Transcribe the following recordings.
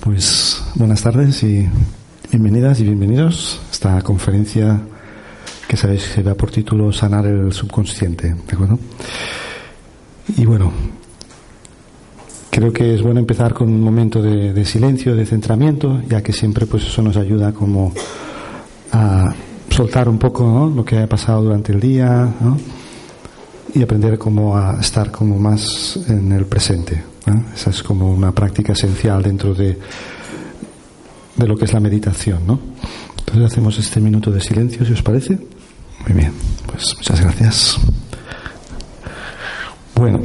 Pues buenas tardes y bienvenidas y bienvenidos a esta conferencia que sabéis que va por título Sanar el subconsciente, ¿de acuerdo? Y bueno, creo que es bueno empezar con un momento de, silencio, de centramiento, ya que siempre pues eso nos ayuda como a soltar un poco lo que ha pasado durante el día y aprender cómo a estar como más en el presente. Esa es como una práctica esencial dentro de, de lo que es la meditación. ¿no? Entonces hacemos este minuto de silencio, si os parece. Muy bien, pues muchas gracias. Bueno,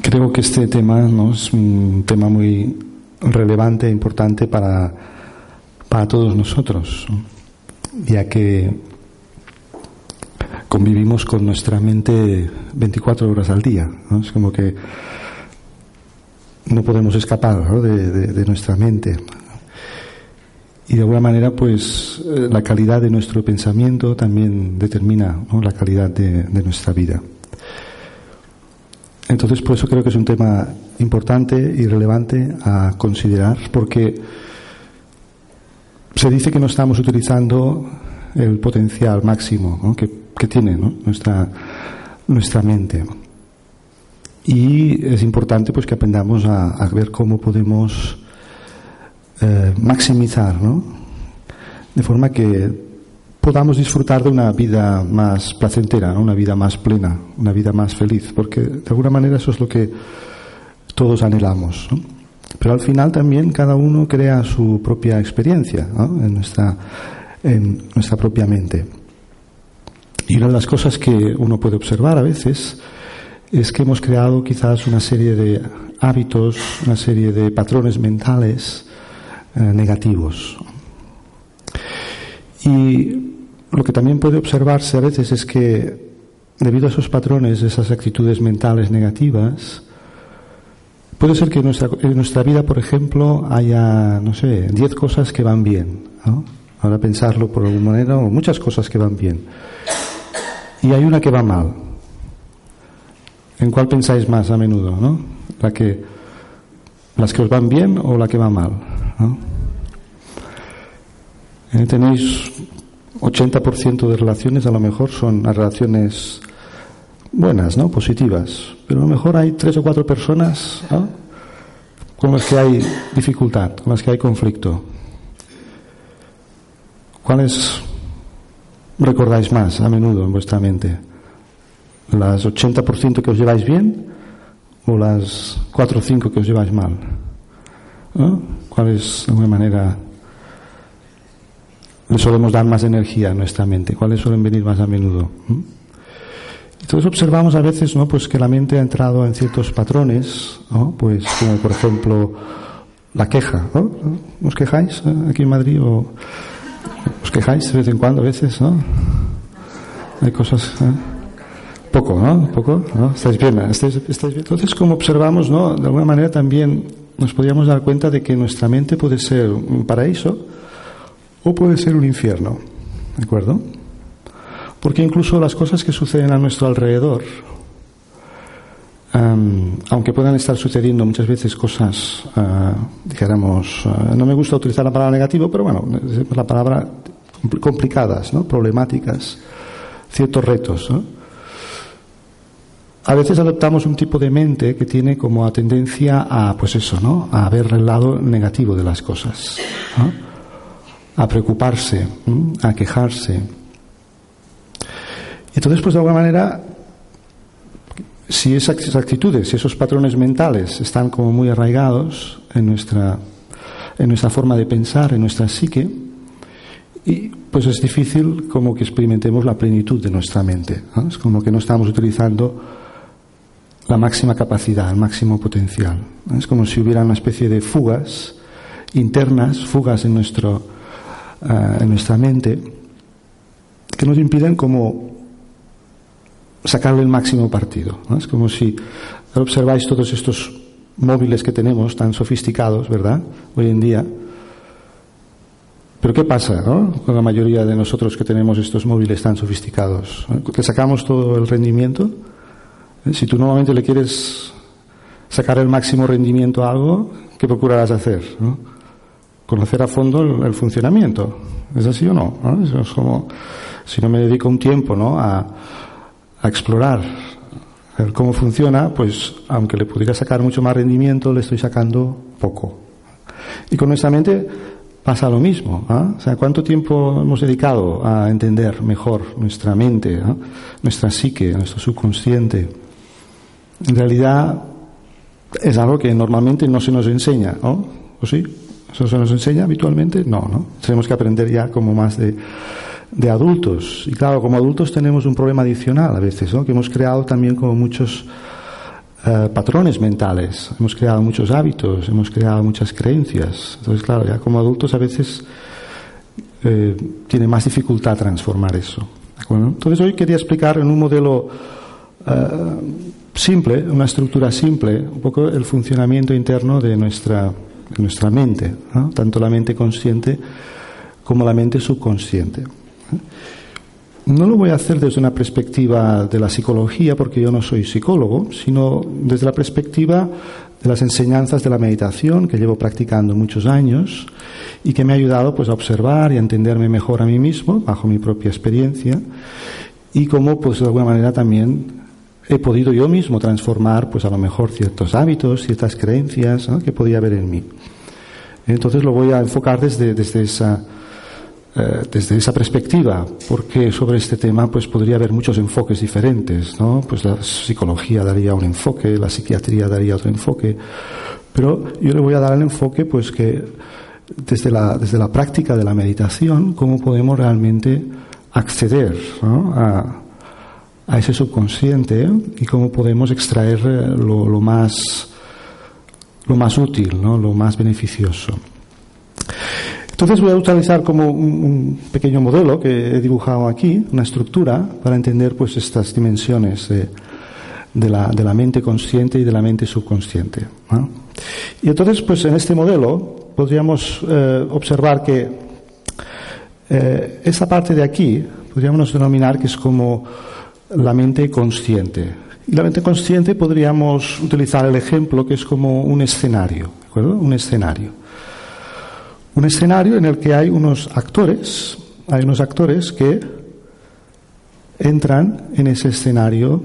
creo que este tema ¿no? es un tema muy relevante e importante para, para todos nosotros, ya que convivimos con nuestra mente 24 horas al día. Es como que no podemos escapar de, nuestra mente. Y de alguna manera, pues eh, la calidad de nuestro pensamiento también determina la calidad de, nuestra vida. Entonces, por eso creo que es un tema importante y relevante a considerar, porque se dice que no estamos utilizando el potencial máximo que, tiene nuestra, nuestra mente. Y es importante pues que aprendamos a, ver cómo podemos eh, maximizar, ¿no? De forma que podamos disfrutar de una vida más placentera, una vida más plena, una vida más feliz, porque de alguna manera eso es lo que todos anhelamos. Pero al final también cada uno crea su propia experiencia en, nuestra, en nuestra propia mente. Y una de las cosas que uno puede observar a veces es que hemos creado quizás una serie de hábitos, una serie de patrones mentales eh, negativos. Y lo que también puede observarse a veces es que debido a esos patrones, esas actitudes mentales negativas, puede ser que en nuestra, en nuestra vida, por ejemplo, haya, no sé, diez cosas que van bien. Ahora pensarlo por alguna manera, o muchas cosas que van bien. Y hay una que va mal. ¿En cuál pensáis más a menudo? ¿no? La que, ¿Las que os van bien o la que va mal? Eh, tenéis 80% de relaciones, a lo mejor son relaciones buenas, ¿no? positivas, pero a lo mejor hay tres o cuatro personas con las que hay dificultad, con las que hay conflicto. ¿Cuáles recordáis más a menudo en vuestra mente? ¿Las 80% que os lleváis bien o las 4 o 5 que os lleváis mal? ¿Cuál es, de alguna manera, le solemos dar más energía a nuestra mente? ¿Cuáles suelen venir más a menudo? ¿Mm? Entonces observamos a veces ¿no? pues que la mente ha entrado en ciertos patrones, ¿no? pues como por ejemplo la queja. ¿no? ¿Os quejáis eh, aquí en Madrid o os quejáis de vez en cuando a veces? ¿no? Hay cosas... ¿eh? Poco, ¿no? Poco, ¿no? ¿Estáis bien? ¿Estáis, bien? Entonces, como observamos, ¿no? De alguna manera también nos podríamos dar cuenta de que nuestra mente puede ser un paraíso o puede ser un infierno, ¿de acuerdo? Porque incluso las cosas que suceden a nuestro alrededor, aunque puedan estar sucediendo muchas veces cosas, uh, dijéramos, ah, no me gusta utilizar la palabra negativo, pero bueno, la palabra complicadas, ¿no? problemáticas, ciertos retos. A veces adoptamos un tipo de mente que tiene como tendencia a, pues eso, ¿no? A ver el lado negativo de las cosas, a preocuparse, a quejarse. Entonces, pues de alguna manera, si esas actitudes, si esos patrones mentales están como muy arraigados en nuestra, en nuestra forma de pensar, en nuestra psique, y pues es difícil como que experimentemos la plenitud de nuestra mente. Es como que no estamos utilizando la máxima capacidad, el máximo potencial. Es como si hubiera una especie de fugas internas, fugas en, nuestro, eh, en nuestra mente, que nos impiden como sacarle el máximo partido. Es como si observáis todos estos móviles que tenemos tan sofisticados, ¿verdad? Hoy en día, Pero ¿qué pasa con la mayoría de nosotros que tenemos estos móviles tan sofisticados? ¿Le sacamos todo el rendimiento? ¿Eh? Si tú normalmente le quieres sacar el máximo rendimiento a algo, ¿qué procurarás hacer? Conocer a fondo el, funcionamiento. ¿Es así o no? es como si no me dedico un tiempo ¿no? a, a explorar cómo funciona, pues aunque le pudiera sacar mucho más rendimiento, le estoy sacando poco. Y con nuestra mente pasa lo mismo. ¿ah? O sea, ¿cuánto tiempo hemos dedicado a entender mejor nuestra mente, ¿ah? nuestra psique, nuestro subconsciente? En realidad es algo que normalmente no se nos enseña, ¿no? ¿O sí? ¿Eso se nos enseña habitualmente? No, ¿no? Tenemos que aprender ya como más de, de adultos. Y claro, como adultos tenemos un problema adicional a veces. Que hemos creado también como muchos eh, patrones mentales, hemos creado muchos hábitos, hemos creado muchas creencias. Entonces, claro, ya como adultos a veces eh, tiene más dificultad transformar eso. Entonces, hoy quería explicar en un modelo eh, simple, una estructura simple, un poco el funcionamiento interno de nuestra, nuestra mente, tanto la mente consciente como la mente subconsciente. No lo voy a hacer desde una perspectiva de la psicología, porque yo no soy psicólogo, sino desde la perspectiva de las enseñanzas de la meditación que llevo practicando muchos años y que me ha ayudado pues a observar y a entenderme mejor a mí mismo bajo mi propia experiencia y cómo pues de alguna manera también he podido yo mismo transformar pues a lo mejor ciertos hábitos, ciertas creencias que podía haber en mí. Entonces lo voy a enfocar desde, desde esa eh, desde esa perspectiva, porque sobre este tema pues podría haber muchos enfoques diferentes, ¿no? Pues la psicología daría un enfoque, la psiquiatría daría otro enfoque, pero yo le voy a dar el enfoque pues que desde la, desde la práctica de la meditación, cómo podemos realmente acceder a, a, ese subconsciente y cómo podemos extraer eh, lo, lo más lo más útil, ¿no? lo más beneficioso. Entonces voy a utilizar como un, pequeño modelo que he dibujado aquí, una estructura, para entender pues estas dimensiones de, la, mente consciente y de la mente subconsciente. Y entonces, pues en este modelo podríamos eh, observar que eh, esta parte de aquí podríamos denominar que es como la mente consciente. Y la mente consciente podríamos utilizar el ejemplo que es como un escenario, ¿de acuerdo? Un escenario un escenario en el que hay unos actores, hay unos actores que entran en ese escenario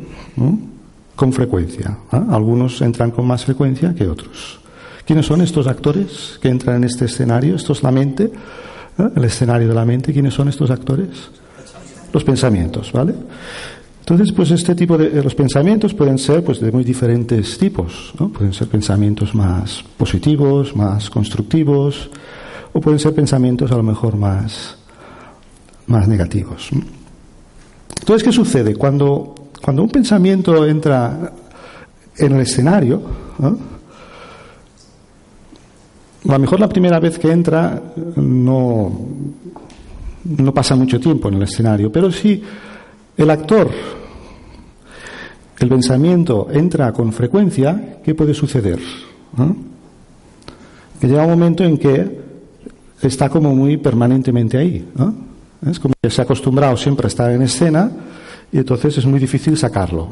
con frecuencia. ¿ah? Algunos entran con más frecuencia que otros. ¿Quiénes son estos actores que entran en este escenario? Esto es la mente, ¿ah? el escenario de la mente. ¿Quiénes son estos actores? Los pensamientos, ¿vale? Entonces, pues este tipo de los pensamientos pueden ser pues de muy diferentes tipos. Pueden ser pensamientos más positivos, más constructivos, o pueden ser pensamientos a lo mejor más, más negativos. Entonces, ¿qué sucede? Cuando, cuando un pensamiento entra en el escenario, a lo mejor la primera vez que entra no, no pasa mucho tiempo en el escenario, pero si el actor, el pensamiento entra con frecuencia, ¿qué puede suceder? Que llega un momento en que está como muy permanentemente ahí. ¿no? Es como que se ha acostumbrado siempre a estar en escena y entonces es muy difícil sacarlo.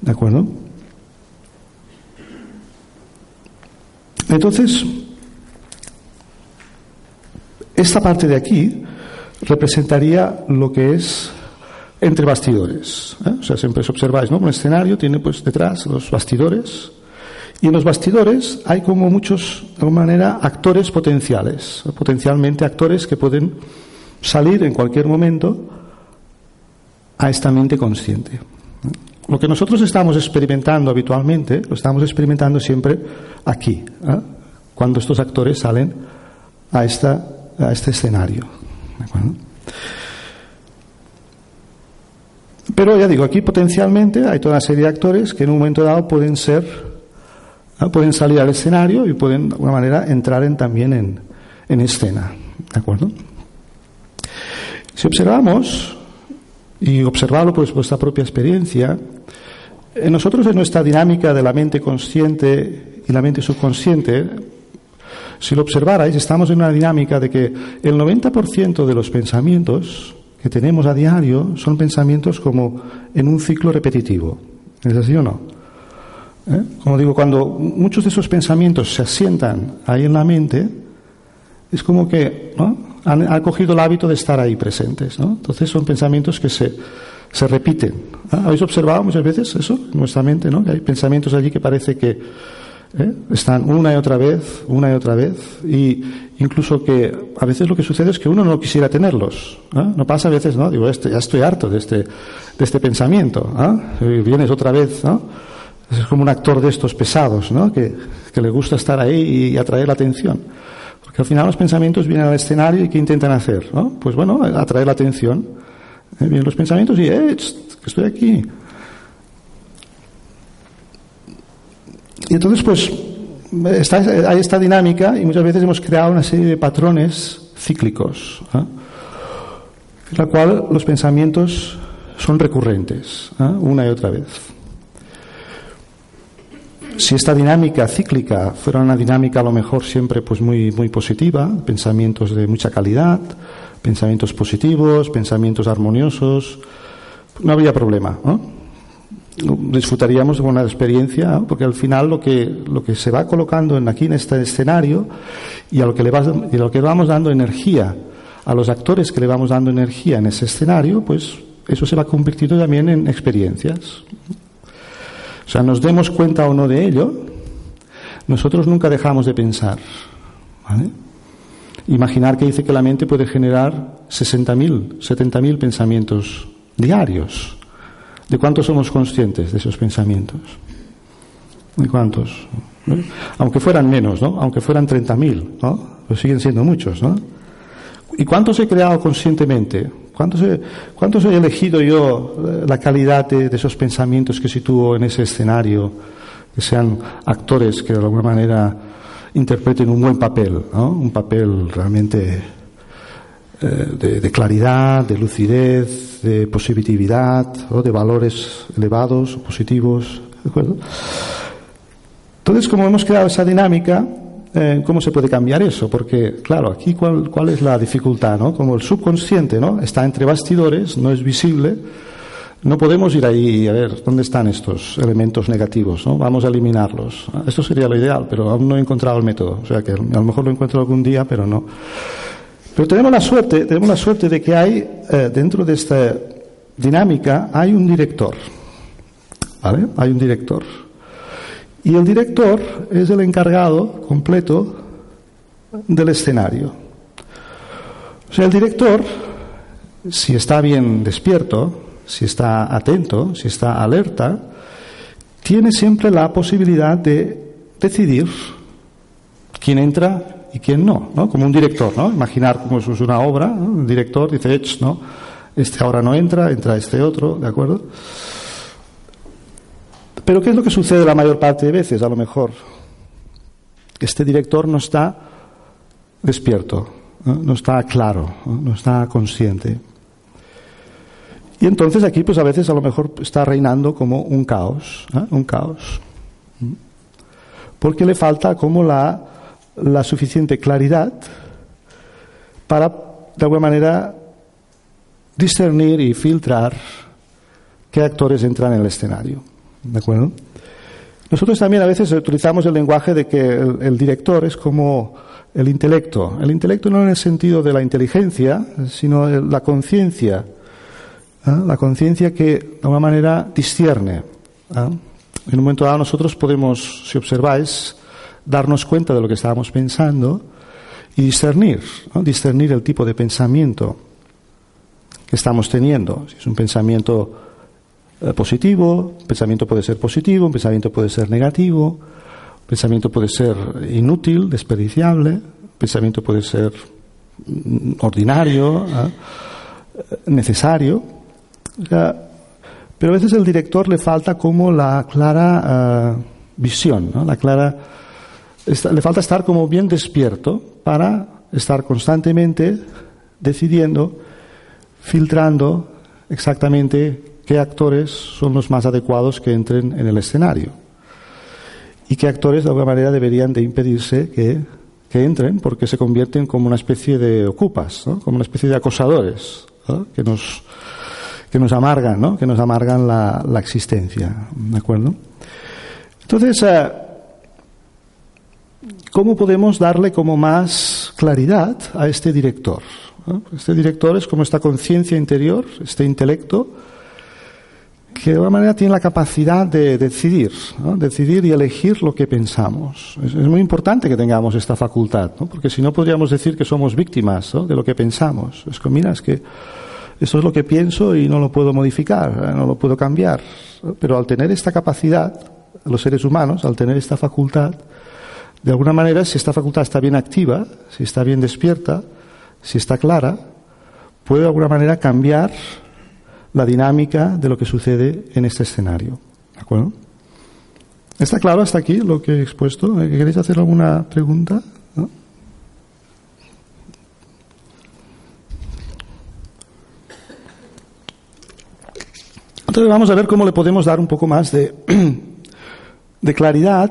¿De acuerdo? Entonces, esta parte de aquí representaría lo que es entre bastidores. ¿eh? O sea, siempre os observáis, ¿no? Un escenario tiene pues detrás los bastidores y en los bastidores hay como muchos, de alguna manera, actores potenciales, potencialmente actores que pueden salir en cualquier momento a esta mente consciente. Lo que nosotros estamos experimentando habitualmente, lo estamos experimentando siempre aquí, ¿eh? cuando estos actores salen a, esta, a este escenario. Pero ya digo, aquí potencialmente hay toda una serie de actores que en un momento dado pueden ser Pueden salir al escenario y pueden, de alguna manera, entrar en, también en, en escena. ¿De acuerdo? Si observamos, y observarlo por vuestra propia experiencia, en nosotros en nuestra dinámica de la mente consciente y la mente subconsciente, si lo observarais, estamos en una dinámica de que el 90% de los pensamientos que tenemos a diario son pensamientos como en un ciclo repetitivo. ¿Es así o no? ¿Eh? Como digo, cuando muchos de esos pensamientos se asientan ahí en la mente, es como que han, cogido el hábito de estar ahí presentes. ¿no? Entonces son pensamientos que se, se repiten. ¿Habéis observado muchas veces eso en nuestra mente? ¿no? Que hay pensamientos allí que parece que ¿eh? están una y otra vez, una y otra vez, y incluso que a veces lo que sucede es que uno no quisiera tenerlos. No pasa a veces, ¿no? Digo, este, ya estoy harto de este, de este pensamiento. Y vienes otra vez, ¿no? Es como un actor de estos pesados, ¿no? Que, le gusta estar ahí y atraer la atención. Porque al final los pensamientos vienen al escenario y ¿qué intentan hacer? ¿no? Pues bueno, atraer la atención. ¿Eh? Vienen los pensamientos y, ¡eh, que estoy aquí! Y entonces, pues, está, hay esta dinámica y muchas veces hemos creado una serie de patrones cíclicos, ¿eh? en la cual los pensamientos son recurrentes, ¿eh? una y otra vez. Si esta dinámica cíclica fuera una dinámica a lo mejor siempre pues muy, muy positiva, pensamientos de mucha calidad, pensamientos positivos, pensamientos armoniosos, no habría problema, ¿no? disfrutaríamos de una experiencia, porque al final lo que, lo que se va colocando aquí en este escenario y a lo que le y lo que vamos dando energía a los actores que le vamos dando energía en ese escenario, pues eso se va convirtiendo también en experiencias. O sea, nos demos cuenta o no de ello, nosotros nunca dejamos de pensar. Imaginar que dice que la mente puede generar 60.000, 70.000 pensamientos diarios. ¿De cuántos somos conscientes de esos pensamientos? ¿De cuántos? Aunque fueran menos, ¿no? Aunque fueran 30.000, ¿no? Pues siguen siendo muchos, ¿no? ¿Y cuántos he creado conscientemente? ¿Cuántos he, cuántos he elegido yo eh, la calidad de, esos pensamientos que sitúo en ese escenario? Que sean actores que de alguna manera interpreten un buen papel, ¿no? Un papel realmente eh, de, claridad, de lucidez, de positividad, o de valores elevados, positivos, ¿de acuerdo? Entonces, como hemos creado esa dinámica, eh, ¿cómo se puede cambiar eso? Porque, claro, aquí cuál, es la dificultad, ¿no? Como el subconsciente, ¿no? Está entre bastidores, no es visible, no podemos ir ahí a ver dónde están estos elementos negativos, ¿no? Vamos a eliminarlos. Esto sería lo ideal, pero aún no he encontrado el método. O sea que a lo mejor lo encuentro algún día, pero no. Pero tenemos la suerte, tenemos la suerte de que hay eh, dentro de esta dinámica hay un director, ¿vale? Hay un director. Y el director es el encargado completo del escenario. O sea, el director, si está bien despierto, si está atento, si está alerta, tiene siempre la posibilidad de decidir quién entra y quién no, ¿no? Como un director, ¿no? Imaginar como es una obra, ¿no? el director dice, ¿no? Este ahora no entra, entra este otro, ¿de acuerdo? Pero ¿qué es lo que sucede la mayor parte de veces, a lo mejor? Este director no está despierto, no, está claro, ¿no? está consciente. Y entonces aquí, pues a veces a lo mejor está reinando como un caos, un caos. Porque le falta como la, la suficiente claridad para, de alguna manera, discernir y filtrar qué actores entran en el escenario. ¿De acuerdo? Nosotros también a veces utilizamos el lenguaje de que el, director es como el intelecto. El intelecto no en el sentido de la inteligencia, sino la conciencia. ¿ah? La conciencia que de alguna manera discierne. ¿ah? En un momento dado nosotros podemos, si observáis, darnos cuenta de lo que estábamos pensando y discernir, discernir el tipo de pensamiento que estamos teniendo. Si es un pensamiento eh, positivo, un pensamiento puede ser positivo, un pensamiento puede ser negativo, pensamiento puede ser inútil, desperdiciable, pensamiento puede ser mm, ordinario, ¿ah? necesario. pero a veces al director le falta como la clara ah, visión, la clara, le falta estar como bien despierto para estar constantemente decidiendo, filtrando exactamente qué actores son los más adecuados que entren en el escenario y qué actores de alguna manera deberían de impedirse que, que entren porque se convierten como una especie de ocupas, como una especie de acosadores que, nos, que nos amargan, ¿no? que nos amargan la, la existencia. ¿De acuerdo? Entonces, eh, ¿cómo podemos darle como más claridad a este director? Este director es como esta conciencia interior, este intelecto, que de alguna manera tiene la capacidad de decidir, decidir y elegir lo que pensamos. Es, muy importante que tengamos esta facultad, porque si no podríamos decir que somos víctimas de lo que pensamos. Es que, mira, es que eso es lo que pienso y no lo puedo modificar, ¿eh? no lo puedo cambiar. Pero al tener esta capacidad, los seres humanos, al tener esta facultad, de alguna manera, si esta facultad está bien activa, si está bien despierta, si está clara, puede de alguna manera cambiar la dinámica de lo que sucede en este escenario. ¿De acuerdo? ¿Está claro hasta aquí lo que he expuesto? ¿Queréis hacer alguna pregunta? Entonces vamos a ver cómo le podemos dar un poco más de, de claridad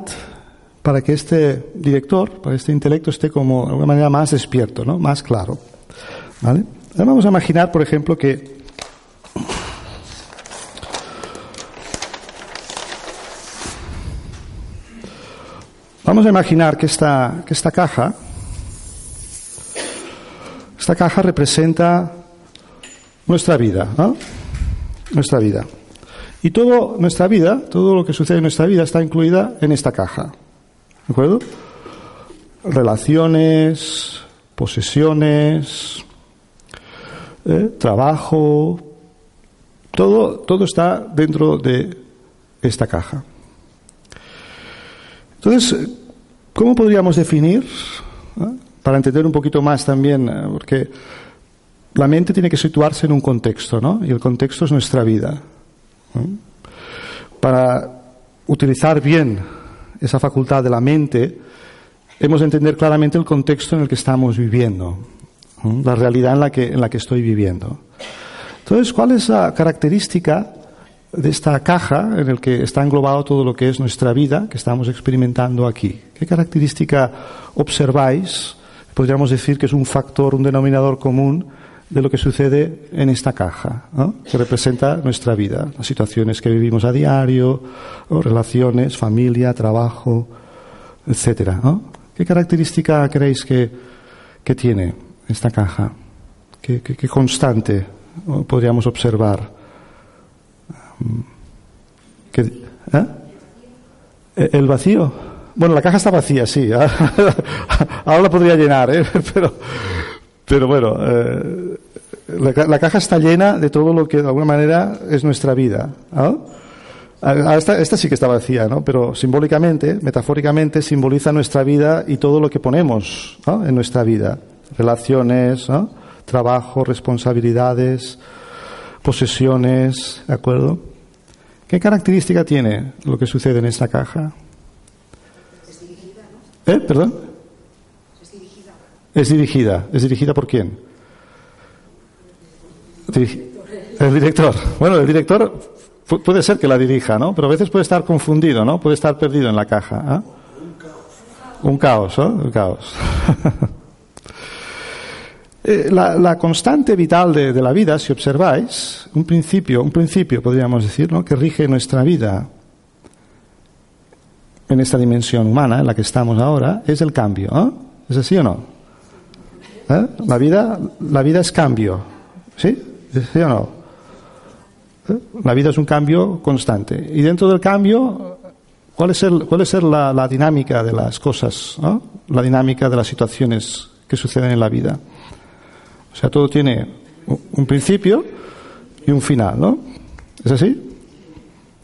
para que este director, para este intelecto esté como de alguna manera más despierto, ¿no? más claro. ¿Vale? vamos a imaginar, por ejemplo, que Vamos a imaginar que esta, que esta caja, esta caja representa nuestra vida. Nuestra vida. Y toda nuestra vida, todo lo que sucede en nuestra vida está incluida en esta caja. ¿De acuerdo? Relaciones, posesiones, ¿eh? trabajo, todo, todo está dentro de esta caja. Entonces, ¿cómo podríamos definir, para entender un poquito más también, eh, porque la mente tiene que situarse en un contexto, ¿no? Y el contexto es nuestra vida. Para utilizar bien esa facultad de la mente, hemos de entender claramente el contexto en el que estamos viviendo, la realidad en la que, en la que estoy viviendo. Entonces, ¿cuál es la característica de esta caja en el que está englobado todo lo que es nuestra vida que estamos experimentando aquí. ¿Qué característica observáis? Podríamos decir que es un factor, un denominador común de lo que sucede en esta caja, que representa nuestra vida, las situaciones que vivimos a diario, relaciones, familia, trabajo, etcétera. ¿Qué característica creéis que, que tiene esta caja? ¿Qué, qué constante podríamos observar? ¿Eh? ¿El vacío? Bueno, la caja está vacía, sí. Ahora la podría llenar, ¿eh? pero, pero bueno, eh, la, caja está llena de todo lo que de alguna manera es nuestra vida. Esta, esta, sí que está vacía, ¿no? Pero simbólicamente, metafóricamente, simboliza nuestra vida y todo lo que ponemos en nuestra vida. Relaciones, trabajo, responsabilidades, posesiones, ¿de acuerdo? ¿Qué característica tiene lo que sucede en esta caja? Es dirigida, ¿no? ¿Eh? ¿Perdón? Es dirigida. Es dirigida. ¿Es dirigida por quién? El director. Bueno, el director puede ser que la dirija, ¿no? Pero a veces puede estar confundido, ¿no? Puede estar perdido en la caja. ¿ah? Un caos. Un caos, ¿no? Un caos. Eh, la, constante vital de, la vida, si observáis, un principio, un principio podríamos decir, ¿no? que rige nuestra vida en esta dimensión humana en la que estamos ahora, es el cambio. ¿Es así o no? ¿Eh? La, vida, la vida es cambio. ¿Sí? ¿Sí o no? ¿Eh? La vida es un cambio constante. Y dentro del cambio, ¿cuál es, el, cuál es la, la dinámica de las cosas? La dinámica de las situaciones que suceden en la vida. O sea, todo tiene un principio y un final, ¿no? ¿Es así?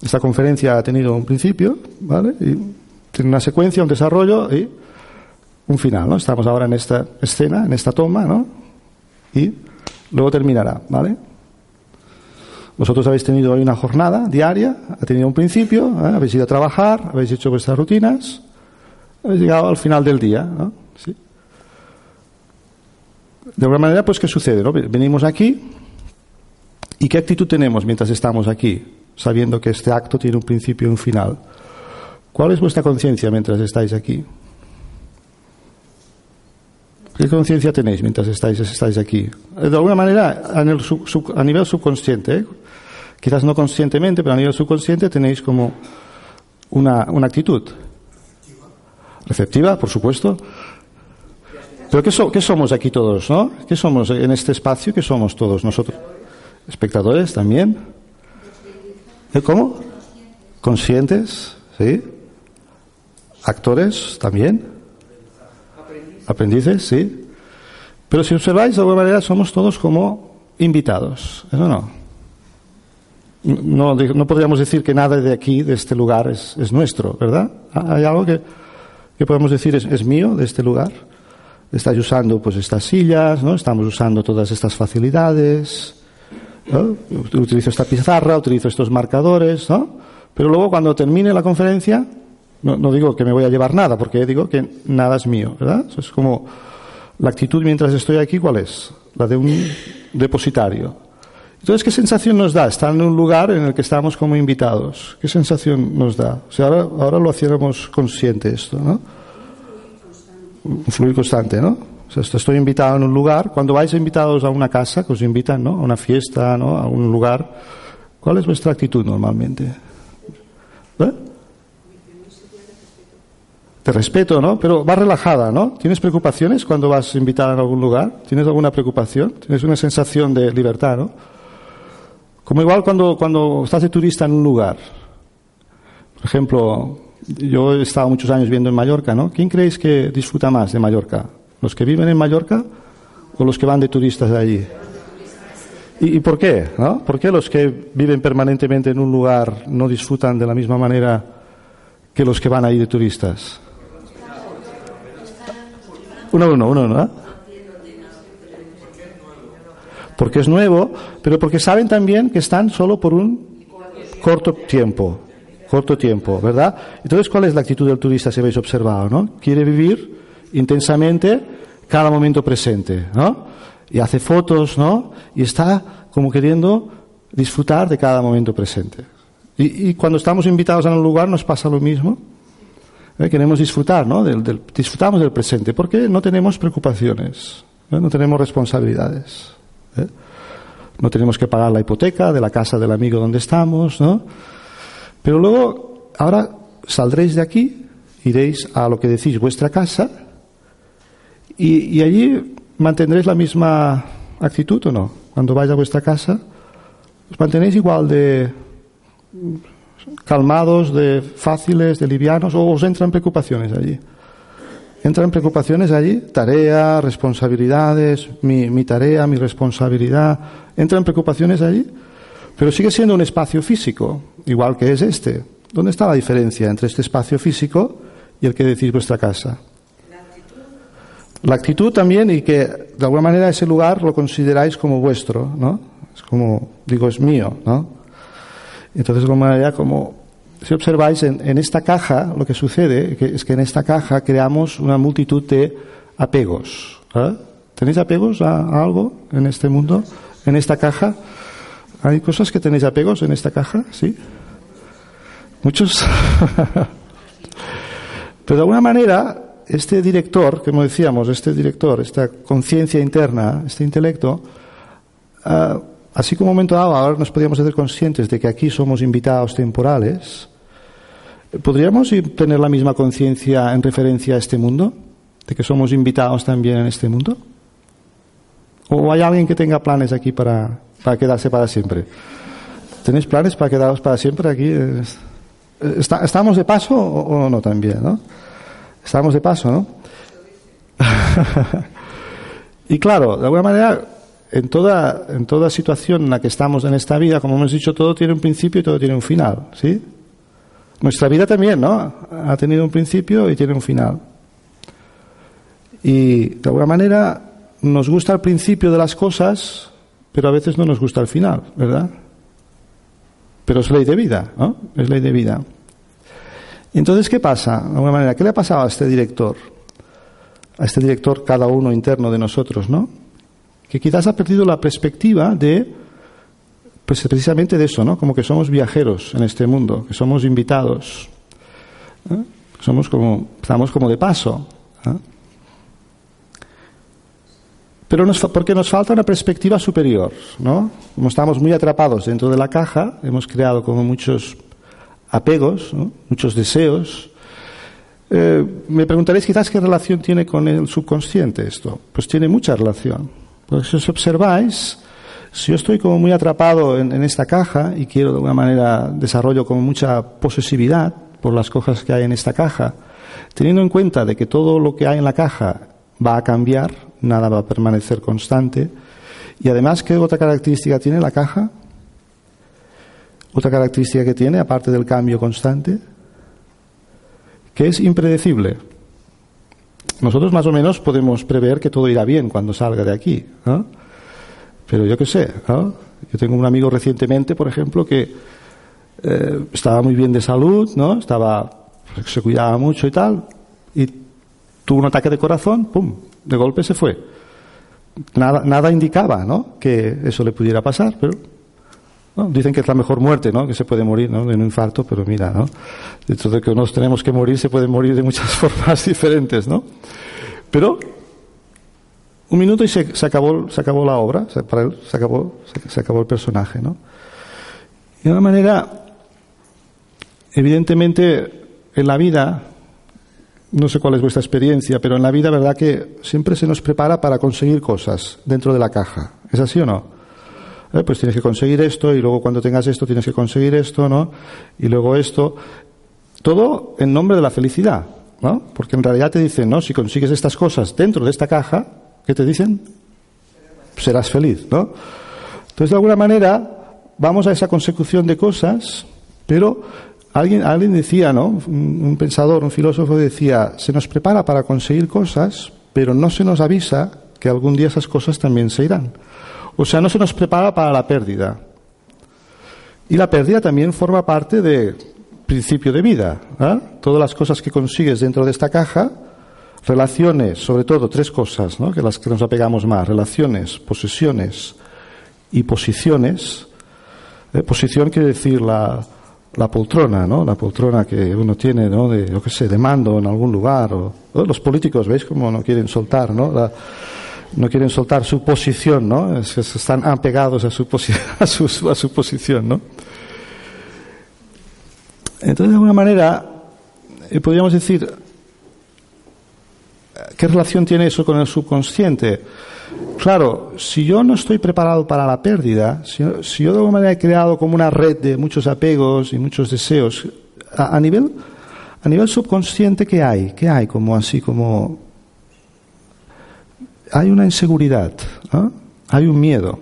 Esta conferencia ha tenido un principio, ¿vale? Y tiene una secuencia, un desarrollo y un final, ¿no? Estamos ahora en esta escena, en esta toma, ¿no? Y luego terminará, ¿vale? Vosotros habéis tenido hoy una jornada diaria, ha tenido un principio, ¿eh? habéis ido a trabajar, habéis hecho vuestras rutinas, habéis llegado al final del día, ¿no? ¿Sí? De alguna manera, pues, ¿qué sucede? No? Venimos aquí y ¿qué actitud tenemos mientras estamos aquí, sabiendo que este acto tiene un principio y un final? ¿Cuál es vuestra conciencia mientras estáis aquí? ¿Qué conciencia tenéis mientras estáis, estáis aquí? De alguna manera, a nivel, subconsciente, ¿eh? quizás no conscientemente, pero a nivel subconsciente tenéis como una, una actitud. Receptiva, por supuesto. Pero ¿qué, so- qué somos aquí todos, no? ¿Qué somos en este espacio? ¿Qué somos todos nosotros? ¿Espectadores también? ¿Eh, ¿Cómo? ¿Conscientes? ¿Sí? ¿Actores también? ¿Aprendices? Sí. Pero si observáis, de alguna manera somos todos como invitados. ¿Eso no? No, no podríamos decir que nada de aquí, de este lugar, es, es nuestro, ¿verdad? ¿Hay algo que, que podemos decir es, es mío de este lugar? Estáis usando pues estas sillas, ¿no? Estamos usando todas estas facilidades, ¿no? Utilizo esta pizarra, utilizo estos marcadores, ¿no? Pero luego cuando termine la conferencia, no, no digo que me voy a llevar nada, porque digo que nada es mío, ¿verdad? Eso es como la actitud mientras estoy aquí, ¿cuál es? La de un depositario. Entonces, ¿qué sensación nos da estar en un lugar en el que estamos como invitados? ¿Qué sensación nos da? O sea, ahora, ahora lo hacíamos consciente esto, ¿no? Un fluir constante, ¿no? O sea, estoy invitado en un lugar. Cuando vais invitados a una casa, que os invitan, ¿no? A una fiesta, ¿no? A un lugar. ¿Cuál es vuestra actitud normalmente? ¿Eh? Te respeto, ¿no? Pero vas relajada, ¿no? ¿Tienes preocupaciones cuando vas invitada a algún lugar? ¿Tienes alguna preocupación? ¿Tienes una sensación de libertad, ¿no? Como igual cuando, cuando estás de turista en un lugar. Por ejemplo, yo he estado muchos años viviendo en Mallorca, ¿no? ¿Quién creéis que disfruta más de Mallorca? ¿Los que viven en Mallorca o los que van de turistas de allí? ¿Y, por qué? ¿no? ¿Por qué los que viven permanentemente en un lugar no disfrutan de la misma manera que los que van ahí de turistas? Uno uno, uno ¿eh? Porque es nuevo, pero porque saben también que están solo por un corto tiempo, corto tiempo, ¿verdad? Entonces, ¿cuál es la actitud del turista si habéis observado, no? Quiere vivir intensamente cada momento presente, ¿no? Y hace fotos, ¿no? Y está como queriendo disfrutar de cada momento presente. Y, y cuando estamos invitados a un lugar nos pasa lo mismo. ¿Eh? Queremos disfrutar, ¿no? Del, del- disfrutamos del presente porque no tenemos preocupaciones, ¿eh? no tenemos responsabilidades. ¿eh? No tenemos que pagar la hipoteca de la casa del amigo donde estamos, ¿no? Pero luego, ahora saldréis de aquí, iréis a lo que decís vuestra casa y, allí mantendréis la misma actitud o no. Cuando vais a vuestra casa, os mantenéis igual de calmados, de fáciles, de livianos, o os entran preocupaciones allí. Entran preocupaciones allí, tarea, responsabilidades, mi, mi tarea, mi responsabilidad. Entran preocupaciones allí, pero sigue siendo un espacio físico, igual que es este. ¿Dónde está la diferencia entre este espacio físico y el que decís vuestra casa? La actitud también y que de alguna manera ese lugar lo consideráis como vuestro, ¿no? Es como, digo, es mío, ¿no? Entonces, de alguna manera, como si observáis en, en esta caja, lo que sucede que es que en esta caja creamos una multitud de apegos. ¿eh? ¿Tenéis apegos a, a algo en este mundo? ¿En esta caja? ¿Hay cosas que tenéis apegos en esta caja? ¿Sí? ¿Muchos? Pero de alguna manera, este director, como decíamos, este director, esta conciencia interna, este intelecto, ah, así como un momento dado ahora nos podríamos hacer conscientes de que aquí somos invitados temporales, ¿podríamos tener la misma conciencia en referencia a este mundo? ¿De que somos invitados también en este mundo? ¿O hay alguien que tenga planes aquí para, para quedarse para siempre? ¿Tenéis planes para quedaros para siempre aquí? Es- está- ¿Estamos de paso o, o no también? ¿no? Estamos de paso, ¿no? y claro, de alguna manera, en toda, en toda situación en la que estamos en esta vida, como hemos dicho, todo tiene un principio y todo tiene un final, ¿sí? Nuestra vida también, ¿no? Ha tenido un principio y tiene un final. Y de alguna manera nos gusta el principio de las cosas, pero a veces no nos gusta el final, ¿verdad? Pero es ley de vida, ¿no? Es ley de vida. Entonces, ¿qué pasa? De alguna manera, ¿qué le ha pasado a este director? A este director, cada uno interno de nosotros, ¿no? Que quizás ha perdido la perspectiva de, pues precisamente de eso, ¿no? Como que somos viajeros en este mundo, que somos invitados. ¿eh? Somos como, estamos como de paso. ¿eh? Pero nos, porque nos falta una perspectiva superior, ¿no? Como estamos muy atrapados dentro de la caja, hemos creado como muchos apegos, muchos deseos. Eh, me preguntaréis quizás qué relación tiene con el subconsciente esto. Pues tiene mucha relación. Porque si os observáis, si yo estoy como muy atrapado en, en, esta caja y quiero de alguna manera desarrollo como mucha posesividad por las cosas que hay en esta caja, teniendo en cuenta de que todo lo que hay en la caja va a cambiar, nada va a permanecer constante, y además, ¿qué otra característica tiene la caja? Otra característica que tiene, aparte del cambio constante, que es impredecible. Nosotros más o menos podemos prever que todo irá bien cuando salga de aquí, ¿no? Pero yo qué sé. Yo tengo un amigo recientemente, por ejemplo, que eh, estaba muy bien de salud, ¿no? Estaba, se cuidaba mucho y tal, y tuvo un ataque de corazón, ¡pum! De golpe se fue. Nada, nada indicaba, ¿no? Que eso le pudiera pasar, pero ¿no? Dicen que es la mejor muerte, ¿no? Que se puede morir, ¿no? De un infarto, pero mira, ¿no? Dentro de que nos tenemos que morir, se puede morir de muchas formas diferentes, ¿no? Pero un minuto y se, se acabó, se acabó la obra, se, para él se acabó, se acabó el personaje, ¿no? Y de una manera, evidentemente, en la vida, no sé cuál es vuestra experiencia, pero en la vida, verdad que siempre se nos prepara para conseguir cosas dentro de la caja. ¿Es así o no? ¿Eh? Pues tienes que conseguir esto y luego cuando tengas esto tienes que conseguir esto, ¿no? Y luego esto. Todo en nombre de la felicidad, ¿no? Porque en realidad te dicen, ¿no? Si consigues estas cosas dentro de esta caja, ¿qué te dicen? Serás feliz, ¿no? Entonces, de alguna manera, vamos a esa consecución de cosas, pero alguien, alguien decía, ¿no? Un, pensador, un filósofo decía, se nos prepara para conseguir cosas, pero no se nos avisa que algún día esas cosas también se irán. O sea, no se nos prepara para la pérdida. Y la pérdida también forma parte del principio de vida. ¿eh? Todas las cosas que consigues dentro de esta caja, relaciones, sobre todo tres cosas, ¿no? que las que nos apegamos más, relaciones, posesiones y posiciones. ¿Eh? Posición quiere decir la, la poltrona, ¿no? La poltrona que uno tiene, ¿no? De, qué sé, de mando en algún lugar. Los políticos, ¿veis cómo no quieren soltar, ¿no? No quieren soltar su posición, ¿no? Es que están apegados a su, a su, a su posición, ¿no? Entonces, de alguna manera, eh, podríamos decir, ¿qué relación tiene eso con el subconsciente? Claro, si yo no estoy preparado para la pérdida, si, yo de alguna manera he creado como una red de muchos apegos y muchos deseos, a, a nivel, a nivel subconsciente, ¿qué hay? ¿Qué hay como así como hay una inseguridad, ¿eh? hay un miedo.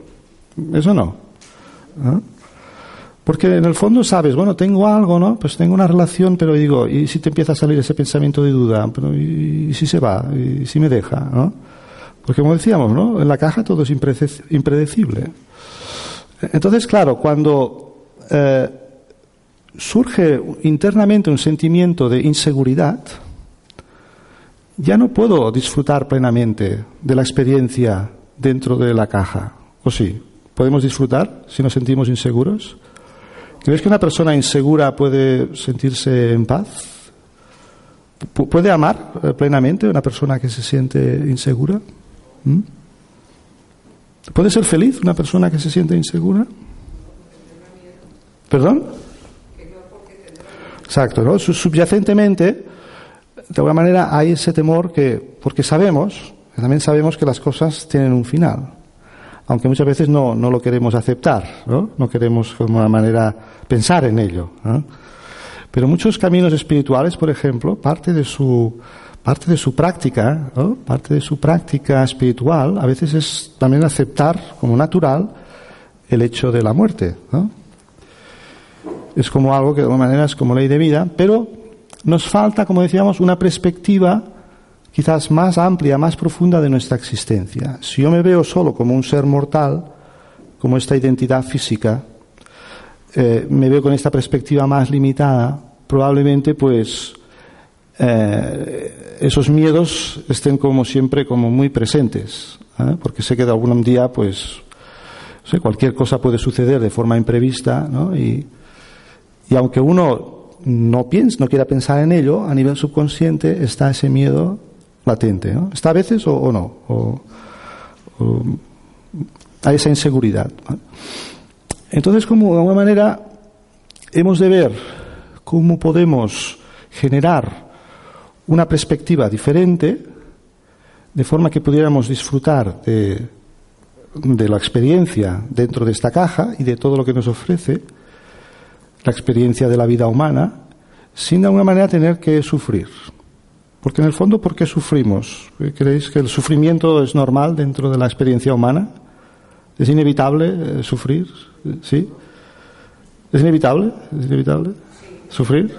Eso no. ¿eh? Porque en el fondo sabes, bueno, tengo algo, ¿no? Pues tengo una relación, pero digo, ¿y si te empieza a salir ese pensamiento de duda? Pero, ¿y, y si se va? ¿Y si me deja? ¿no? Porque como decíamos, ¿no? En la caja todo es impredecible. Entonces, claro, cuando eh, surge internamente un sentimiento de inseguridad, ya no puedo disfrutar plenamente de la experiencia dentro de la caja. ¿O sí? ¿Podemos disfrutar si nos sentimos inseguros? ¿Crees que una persona insegura puede sentirse en paz? ¿Puede amar eh, plenamente una persona que se siente insegura? ¿Mm? ¿Puede ser feliz una persona que se siente insegura? ¿Perdón? Exacto, ¿no? Subyacentemente de alguna manera hay ese temor que, porque sabemos, también sabemos que las cosas tienen un final, aunque muchas veces no, no lo queremos aceptar, ¿no? no queremos de alguna manera pensar en ello. ¿no? Pero muchos caminos espirituales, por ejemplo, parte de su, parte de su práctica, ¿no? parte de su práctica espiritual, a veces es también aceptar como natural el hecho de la muerte. ¿no? Es como algo que de alguna manera es como ley de vida, pero nos falta, como decíamos, una perspectiva quizás más amplia, más profunda de nuestra existencia. Si yo me veo solo como un ser mortal, como esta identidad física, eh, me veo con esta perspectiva más limitada, probablemente pues eh, esos miedos estén como siempre como muy presentes, ¿eh? porque sé que de algún día pues cualquier cosa puede suceder de forma imprevista, ¿no? Y, y aunque uno no piensa, no quiera pensar en ello, a nivel subconsciente está ese miedo latente. ¿no? ¿Está a veces o, no? O hay esa inseguridad. Entonces, como de alguna manera hemos de ver cómo podemos generar una perspectiva diferente, de forma que pudiéramos disfrutar de, de la experiencia dentro de esta caja y de todo lo que nos ofrece, la experiencia de la vida humana, sin de alguna manera tener que sufrir. Porque en el fondo, ¿por qué sufrimos? ¿Creéis que el sufrimiento es normal dentro de la experiencia humana? ¿Es inevitable eh, sufrir? ¿Sí? ¿Es inevitable? ¿Es inevitable? ¿Sufrir?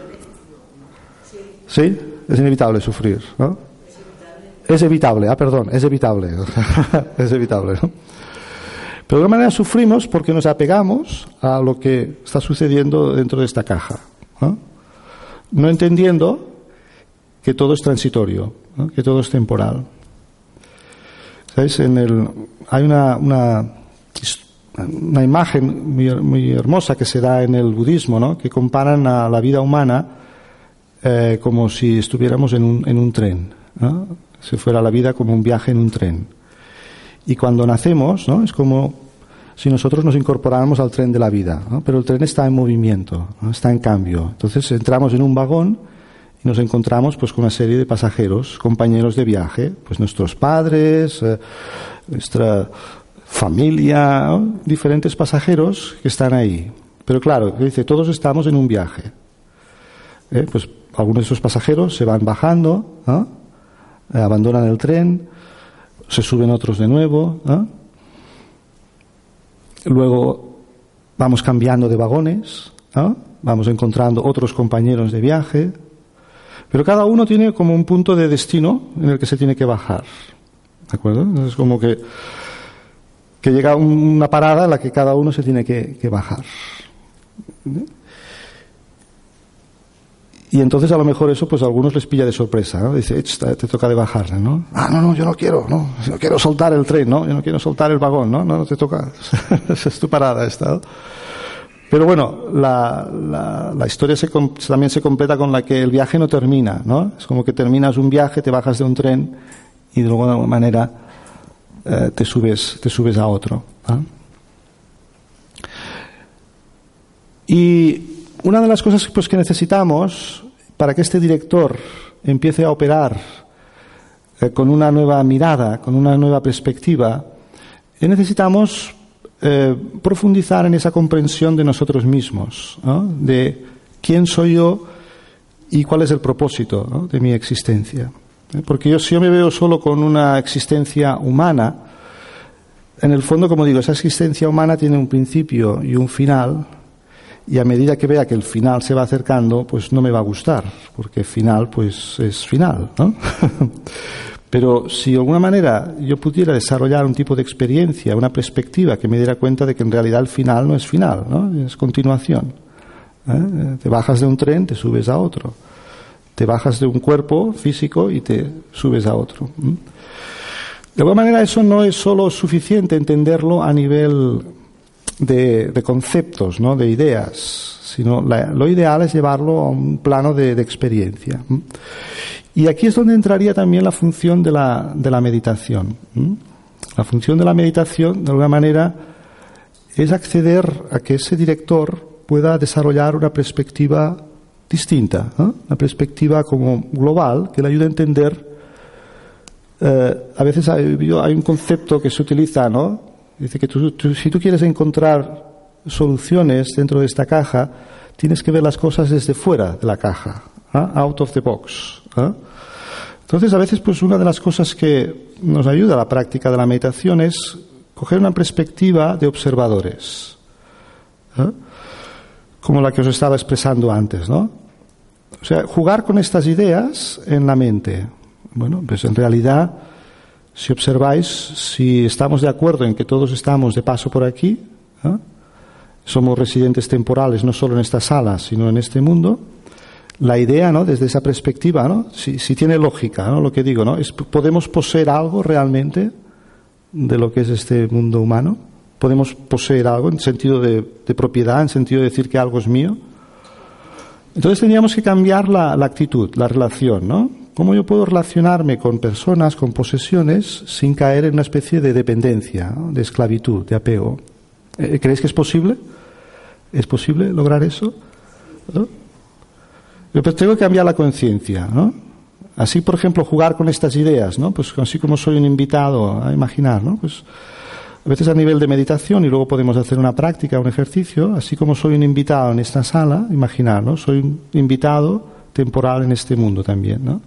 ¿Sí? Es inevitable sufrir, ¿no? Es evitable, ah, perdón, es evitable. es evitable, ¿no? Pero de alguna manera sufrimos porque nos apegamos a lo que está sucediendo dentro de esta caja, ¿no? no entendiendo que todo es transitorio, que todo es temporal. En el, hay una, una, imagen muy, hermosa que se da en el budismo, ¿no? que comparan a la vida humana eh, como si estuviéramos en un, en un tren. ¿no? Si fuera la vida como un viaje en un tren. Y cuando nacemos, ¿no? es como si nosotros nos incorporáramos al tren de la vida, pero el tren está en movimiento, está en cambio. Entonces entramos en un vagón y nos encontramos pues con una serie de pasajeros, compañeros de viaje, pues nuestros padres, eh, nuestra familia, diferentes pasajeros que están ahí. Pero claro, dice, todos estamos en un viaje. ¿Eh? Pues algunos de esos pasajeros se van bajando, eh, abandonan el tren, se suben otros de nuevo. Luego vamos cambiando de vagones, vamos encontrando otros compañeros de viaje, pero cada uno tiene como un punto de destino en el que se tiene que bajar. ¿De acuerdo? Es como que, que llega una parada en la que cada uno se tiene que, bajar. Y entonces a lo mejor eso pues a algunos les pilla de sorpresa, ¿no? Dice, te toca de bajar, ¿no? Ah, no, no, yo no quiero, no, yo quiero soltar el tren, ¿no? Yo no quiero soltar el vagón, ¿no? No, no te toca, es tu parada esta. Pero bueno, la, historia se, también se completa con la que el viaje no termina, ¿no? Es como que terminas un viaje, te bajas de un tren y de alguna manera eh, te, subes, te subes a otro. Y una de las cosas pues, que necesitamos para que este director empiece a operar eh, con una nueva mirada, con una nueva perspectiva, eh, necesitamos eh, profundizar en esa comprensión de nosotros mismos, de quién soy yo y cuál es el propósito de mi existencia. ¿Eh? Porque yo, si yo me veo solo con una existencia humana, en el fondo, como digo, esa existencia humana tiene un principio y un final, y a medida que vea que el final se va acercando, pues no me va a gustar, porque final pues es final. Pero si de alguna manera yo pudiera desarrollar un tipo de experiencia, una perspectiva que me diera cuenta de que en realidad el final no es final, ¿no? es continuación. ¿eh? Te bajas de un tren, te subes a otro. Te bajas de un cuerpo físico y te subes a otro. De alguna manera eso no es solo suficiente entenderlo a nivel de, conceptos, ¿no? de ideas, sino lo ideal es llevarlo a un plano de experiencia. Y aquí es donde entraría también la función de la, de la meditación. La función de la meditación, de alguna manera, es acceder a que ese director pueda desarrollar una perspectiva distinta, ¿no? una perspectiva como global que le ayude a entender. Eh, a veces hay, un concepto que se utiliza, ¿no? Dice que si tú quieres encontrar soluciones dentro de esta caja, tienes que ver las cosas desde fuera de la caja, ¿eh? out of the box. ¿eh? Entonces, a veces, pues una de las cosas que nos ayuda a la práctica de la meditación es coger una perspectiva de observadores, ¿eh? como la que os estaba expresando antes, ¿no? O sea, jugar con estas ideas en la mente. Bueno, pues en realidad, si observáis, si estamos de acuerdo en que todos estamos de paso por aquí, ¿eh? somos residentes temporales no solo en esta sala, sino en este mundo, la idea, ¿no? Desde esa perspectiva, ¿no? Si, tiene lógica, ¿no? Lo que digo, ¿no? Es, ¿Podemos poseer algo realmente de lo que es este mundo humano? ¿Podemos poseer algo en sentido de, propiedad, en sentido de decir que algo es mío? Entonces tendríamos que cambiar la, actitud, la relación, ¿no? ¿Cómo yo puedo relacionarme con personas, con posesiones, sin caer en una especie de dependencia, de esclavitud, de apego? Eh, ¿Creéis que es posible? ¿Es posible lograr eso? ¿No? Yo pues tengo que cambiar la conciencia, ¿no? Así, por ejemplo, jugar con estas ideas, ¿no? Pues así como soy un invitado a imaginar, ¿no? Pues a veces a nivel de meditación y luego podemos hacer una práctica, un ejercicio, así como soy un invitado en esta sala, imaginar, ¿no? Soy un invitado temporal en este mundo también, ¿no?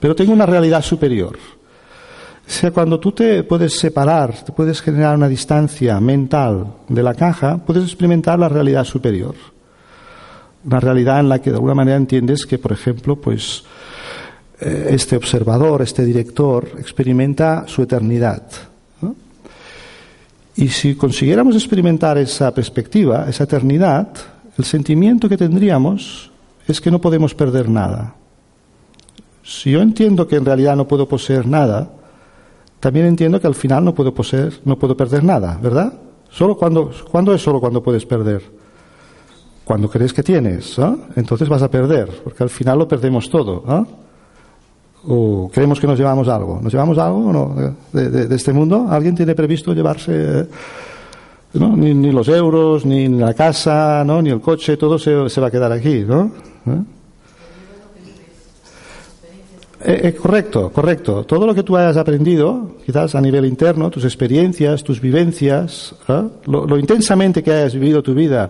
Pero tengo una realidad superior. O sea, cuando tú te puedes separar, te puedes generar una distancia mental de la caja, puedes experimentar la realidad superior. Una realidad en la que de alguna manera entiendes que, por ejemplo, pues eh, este observador, este director, experimenta su eternidad. Y si consiguiéramos experimentar esa perspectiva, esa eternidad, el sentimiento que tendríamos es que no podemos perder nada. Si yo entiendo que en realidad no puedo poseer nada, también entiendo que al final no puedo poseer, no puedo perder nada, ¿verdad? Solo cuando, ¿Cuándo es solo cuando puedes perder? Cuando crees que tienes, ¿ah? entonces vas a perder, porque al final lo perdemos todo. ¿ah? ¿O creemos que nos llevamos algo? ¿Nos llevamos algo o no de, de- de este mundo? ¿Alguien tiene previsto llevarse eh, ¿no? ni, ni los euros, ni la casa, ¿no? ni el coche? Todo se, se va a quedar aquí, ¿no? ¿Eh? Eh, eh, correcto, correcto. Todo lo que tú hayas aprendido, quizás a nivel interno, tus experiencias, tus vivencias, ¿eh? lo, lo intensamente que hayas vivido tu vida,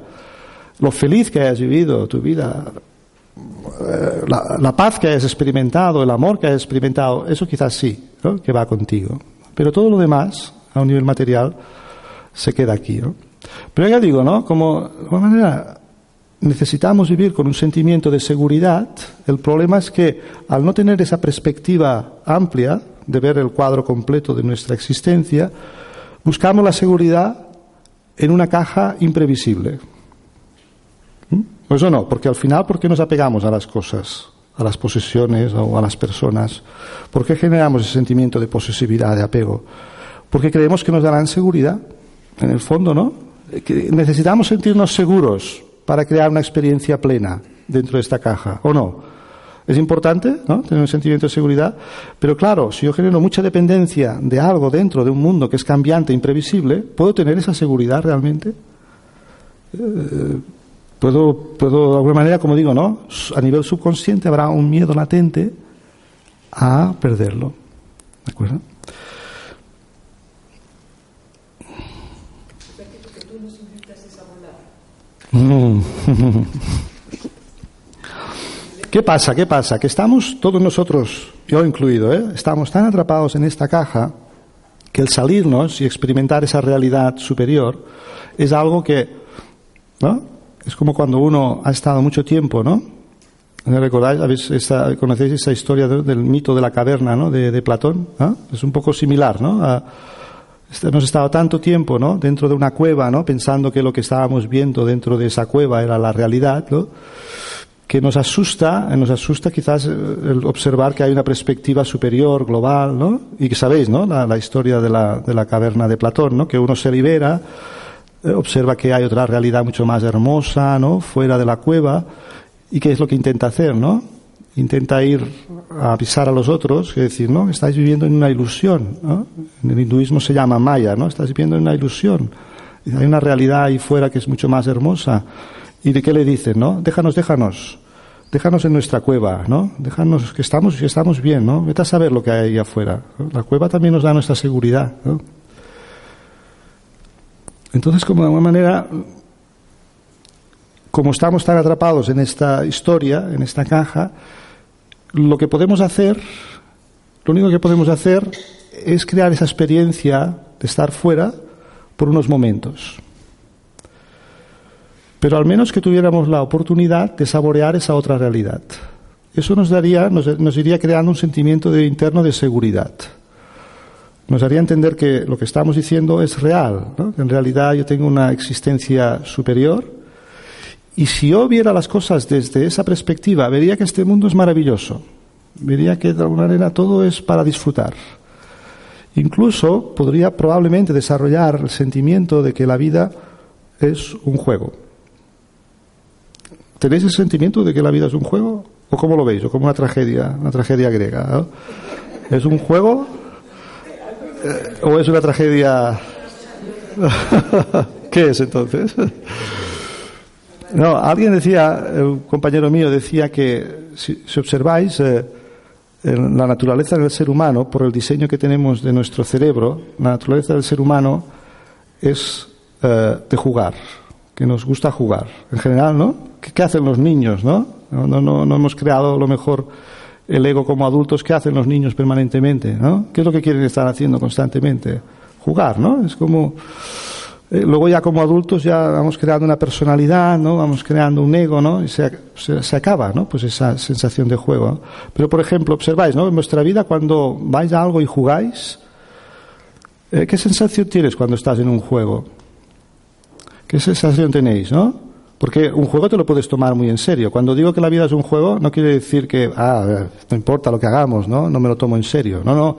lo feliz que hayas vivido tu vida, eh, la, paz que hayas experimentado, el amor que hayas experimentado, eso quizás sí, que va contigo. Pero todo lo demás, a un nivel material, se queda aquí. Pero ya digo, ¿no? Como de alguna manera necesitamos vivir con un sentimiento de seguridad, el problema es que al no tener esa perspectiva amplia de ver el cuadro completo de nuestra existencia, buscamos la seguridad en una caja imprevisible. Pues eso no, porque al final, ¿por qué nos apegamos a las cosas, a las posesiones o a las personas? ¿Por qué generamos ese sentimiento de posesividad, de apego? Porque creemos que nos darán seguridad, en el fondo, ¿no? Que necesitamos sentirnos seguros para crear una experiencia plena dentro de esta caja, ¿o no? Es importante, ¿no? Tener un sentimiento de seguridad, pero claro, si yo genero mucha dependencia de algo dentro de un mundo que es cambiante, imprevisible, ¿puedo tener esa seguridad realmente? Eh, puedo, puedo de alguna manera, como digo, ¿no? A nivel subconsciente habrá un miedo latente a perderlo, ¿de acuerdo? Mm. ¿Qué pasa? ¿Qué pasa? Que estamos todos nosotros, yo incluido, ¿eh? estamos tan atrapados en esta caja que el salirnos y experimentar esa realidad superior es algo que, ¿no? Es como cuando uno ha estado mucho tiempo, ¿no? ¿No ¿Recordáis? ¿Habéis esta- ¿Conocéis esa historia de- del mito de la caverna, ¿no? De, de Platón, ¿ah? Es un poco similar, ¿no? A- este, Hemos estado tanto tiempo ¿no? dentro de una cueva, ¿no? pensando que lo que estábamos viendo dentro de esa cueva era la realidad, ¿no? que nos asusta, eh, nos asusta quizás eh, el observar que hay una perspectiva superior, global, ¿no? y que sabéis ¿no? la, la historia de la, de la caverna de Platón, ¿no? que uno se libera, eh, observa que hay otra realidad mucho más hermosa, ¿no? fuera de la cueva, y qué es lo que intenta hacer, ¿no? intenta ir a avisar a los otros, es decir, no, estáis viviendo en una ilusión, ¿no? En el hinduismo se llama maya, ¿no? Estás viviendo en una ilusión. Hay una realidad ahí fuera que es mucho más hermosa. ¿Y de qué le dicen, no? Déjanos, déjanos. Déjanos en nuestra cueva, ¿no? Déjanos que estamos, que estamos bien, ¿no? Vete a saber lo que hay ahí afuera. La cueva también nos da nuestra seguridad, ¿no? Entonces, como de alguna manera, como estamos tan atrapados en esta historia, en esta caja, lo que podemos hacer, lo único que podemos hacer es crear esa experiencia de estar fuera por unos momentos. Pero al menos que tuviéramos la oportunidad de saborear esa otra realidad. Eso nos daría, nos, nos iría creando un sentimiento de, interno de seguridad. Nos haría entender que lo que estamos diciendo es real, ¿no? en realidad yo tengo una existencia superior y si yo viera las cosas desde esa perspectiva, vería que este mundo es maravilloso. Vería que de alguna manera todo es para disfrutar. Incluso podría probablemente desarrollar el sentimiento de que la vida es un juego. ¿Tenéis el sentimiento de que la vida es un juego? ¿O cómo lo veis? ¿O como una tragedia, una tragedia griega? ¿Es un juego? Eh, ¿O es una tragedia? ¿Qué es entonces? No, alguien decía, un compañero mío decía que si, observáis eh, en la naturaleza del ser humano, por el diseño que tenemos de nuestro cerebro, la naturaleza del ser humano es eh, de jugar, que nos gusta jugar. En general, ¿no? ¿Qué, hacen los niños, no? No, no, no? hemos creado lo mejor el ego como adultos. ¿Qué hacen los niños permanentemente, no? ¿Qué es lo que quieren estar haciendo constantemente? Jugar, ¿no? Es como... eh, luego ya como adultos ya vamos creando una personalidad, ¿no? Vamos creando un ego, ¿no? Y se, se, se acaba, ¿no? Pues esa sensación de juego. Pero, por ejemplo, observáis, ¿no? En vuestra vida cuando vais a algo y jugáis, eh, ¿qué sensación tienes cuando estás en un juego? ¿Qué sensación tenéis, no? Porque un juego te lo puedes tomar muy en serio. Cuando digo que la vida es un juego, no quiere decir que, ah, no importa lo que hagamos, ¿no? No me lo tomo en serio. No, no.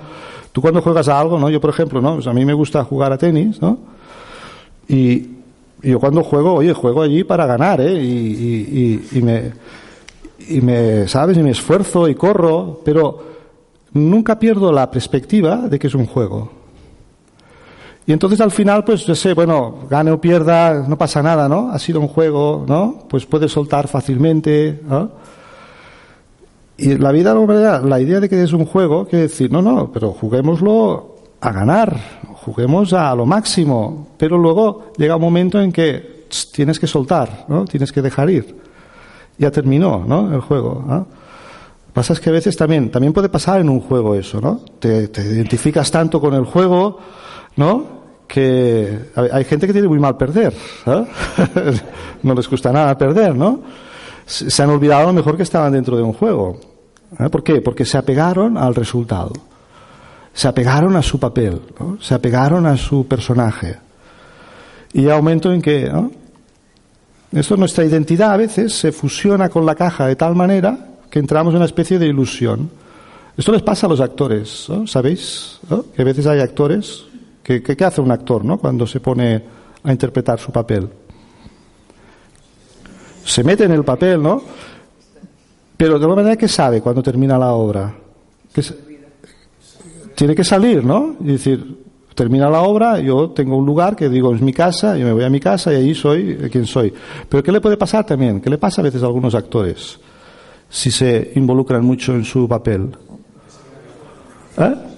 Tú cuando juegas a algo, ¿no? Yo, por ejemplo, ¿no? Pues a mí me gusta jugar a tenis, ¿no? Y, yo cuando juego, oye, juego allí para ganar, ¿eh? Y me, y me, ¿sabes? Y me esfuerzo y corro, pero nunca pierdo la perspectiva de que es un juego. Y entonces al final, pues yo sé, bueno, gane o pierda, no pasa nada, ¿no? Ha sido un juego, ¿no? Pues puedes soltar fácilmente, ¿no? Y la vida, la idea de que es un juego, quiere decir, no, no, pero juguémoslo a ganar, juguemos a lo máximo, pero luego llega un momento en que tss, tienes que soltar, ¿no? Tienes que dejar ir. Ya terminó, ¿no? El juego, ¿no? Pasa es que a veces también, también puede pasar en un juego eso, ¿no? Te identificas tanto con el juego, ¿no? Que hay hay gente que tiene muy mal perder, ¿eh? no les gusta nada perder, ¿no? Se han olvidado a lo mejor que estaban dentro de un juego. ¿eh? ¿Por qué? Porque se apegaron al resultado, se apegaron a su papel, se apegaron a su personaje. Y un momento en que, ¿no? Esto, nuestra identidad a veces se fusiona con la caja de tal manera que entramos en una especie de ilusión. Esto les pasa a los actores. ¿sabéis? Que a veces hay actores ¿Qué hace un actor ¿no? cuando se pone a interpretar su papel? Se mete en el papel, ¿no? Pero de alguna manera que sabe cuando termina la obra. Que tiene que salir, ¿no? Y decir, termina la obra, yo tengo un lugar que digo es mi casa, yo me voy a mi casa y ahí soy quien soy. Pero ¿qué le puede pasar también? ¿Qué le pasa a veces a algunos actores si se involucran mucho en su papel? ¿Eh?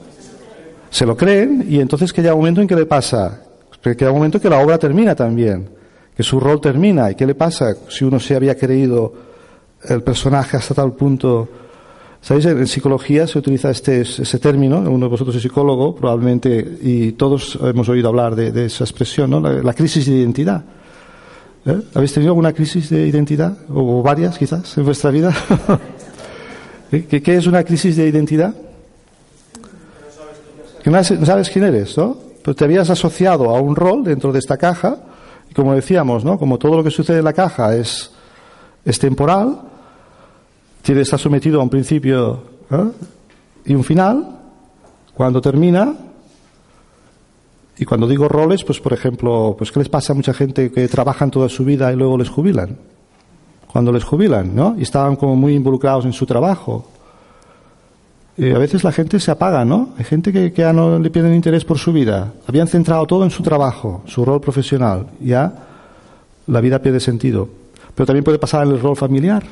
Se lo creen y entonces que llega un momento en que le pasa, que llega un momento en que la obra termina también, que su rol termina. ¿Y qué le pasa si uno se había creído el personaje hasta tal punto? ¿Sabéis? En psicología se utiliza este, ese término, uno de vosotros es psicólogo probablemente, y todos hemos oído hablar de, esa expresión, ¿no? la, la crisis de identidad. ¿Eh? ¿Habéis tenido alguna crisis de identidad? ¿O varias quizás en vuestra vida? ¿Eh? ¿Qué, qué es una crisis de identidad? Has- no sabes quién eres, ¿no? Pero te habías asociado a un rol dentro de esta caja, y como decíamos, ¿no? Como todo lo que sucede en la caja es, es temporal, tiene, está sometido a un principio y un final, cuando termina, y cuando digo roles, pues por ejemplo, pues ¿qué les pasa a mucha gente que trabajan toda su vida y luego les jubilan? Cuando les jubilan, ¿no? Y estaban como muy involucrados en su trabajo. Eh, a veces la gente se apaga, ¿no? Hay gente que, ya no le pierden interés por su vida. Habían centrado todo en su trabajo, su rol profesional. Ya la vida pierde sentido. Pero también puede pasar en el rol familiar.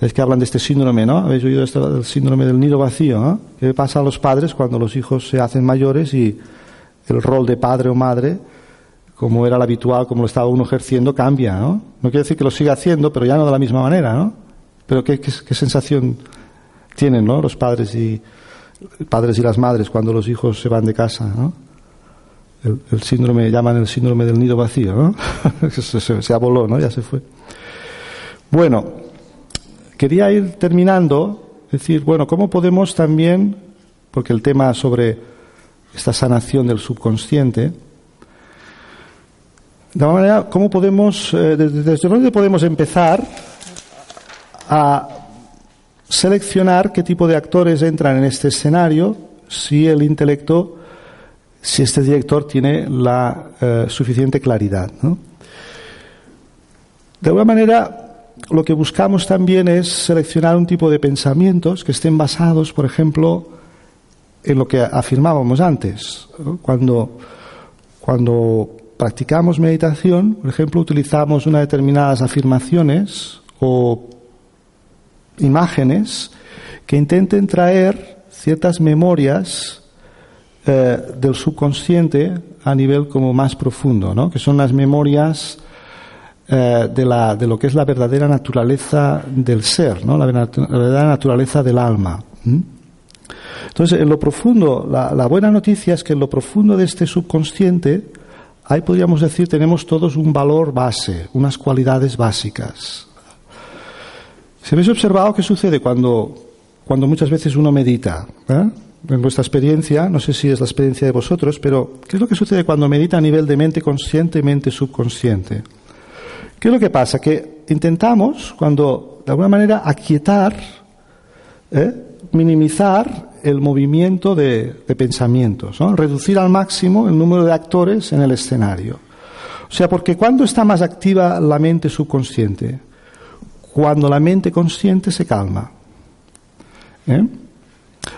Es que hablan de este síndrome, ¿no? Habéis oído esto del síndrome del nido vacío, ¿no? ¿Qué pasa a los padres cuando los hijos se hacen mayores y el rol de padre o madre, como era el habitual, como lo estaba uno ejerciendo, cambia, ¿no? No quiere decir que lo siga haciendo, pero ya no de la misma manera, ¿no? Pero qué sensación tienen ¿no? los padres y padres y las madres cuando los hijos se van de casa ¿no? el, síndrome llaman el síndrome del nido vacío ¿no? se, aboló ¿no? ya se fue bueno quería ir terminando decir bueno cómo podemos también porque el tema sobre esta sanación del subconsciente de alguna manera cómo podemos eh, desde dónde podemos empezar a seleccionar qué tipo de actores entran en este escenario si el intelecto, si este director tiene la eh, suficiente claridad. De alguna manera, lo que buscamos también es seleccionar un tipo de pensamientos que estén basados, por ejemplo, en lo que afirmábamos antes. Cuando, cuando practicamos meditación, por ejemplo, utilizamos unas determinadas afirmaciones o imágenes que intenten traer ciertas memorias eh, del subconsciente a nivel como más profundo, ¿no? que son las memorias eh, de, la, de, lo que es la verdadera naturaleza del ser, ¿no? la, verdadera naturaleza del alma. Entonces, en lo profundo, la, la, buena noticia es que en lo profundo de este subconsciente, ahí podríamos decir, tenemos todos un valor base, unas cualidades básicas. Si habéis observado qué sucede cuando, cuando muchas veces uno medita, ¿eh? en vuestra experiencia, no sé si es la experiencia de vosotros, pero ¿qué es lo que sucede cuando medita a nivel de mente consciente y mente subconsciente? ¿Qué es lo que pasa? Que intentamos, cuando de alguna manera aquietar, ¿eh? minimizar el movimiento de, pensamientos, reducir al máximo el número de actores en el escenario. O sea, porque cuando está más activa la mente subconsciente? Cuando la mente consciente se calma. ¿Eh?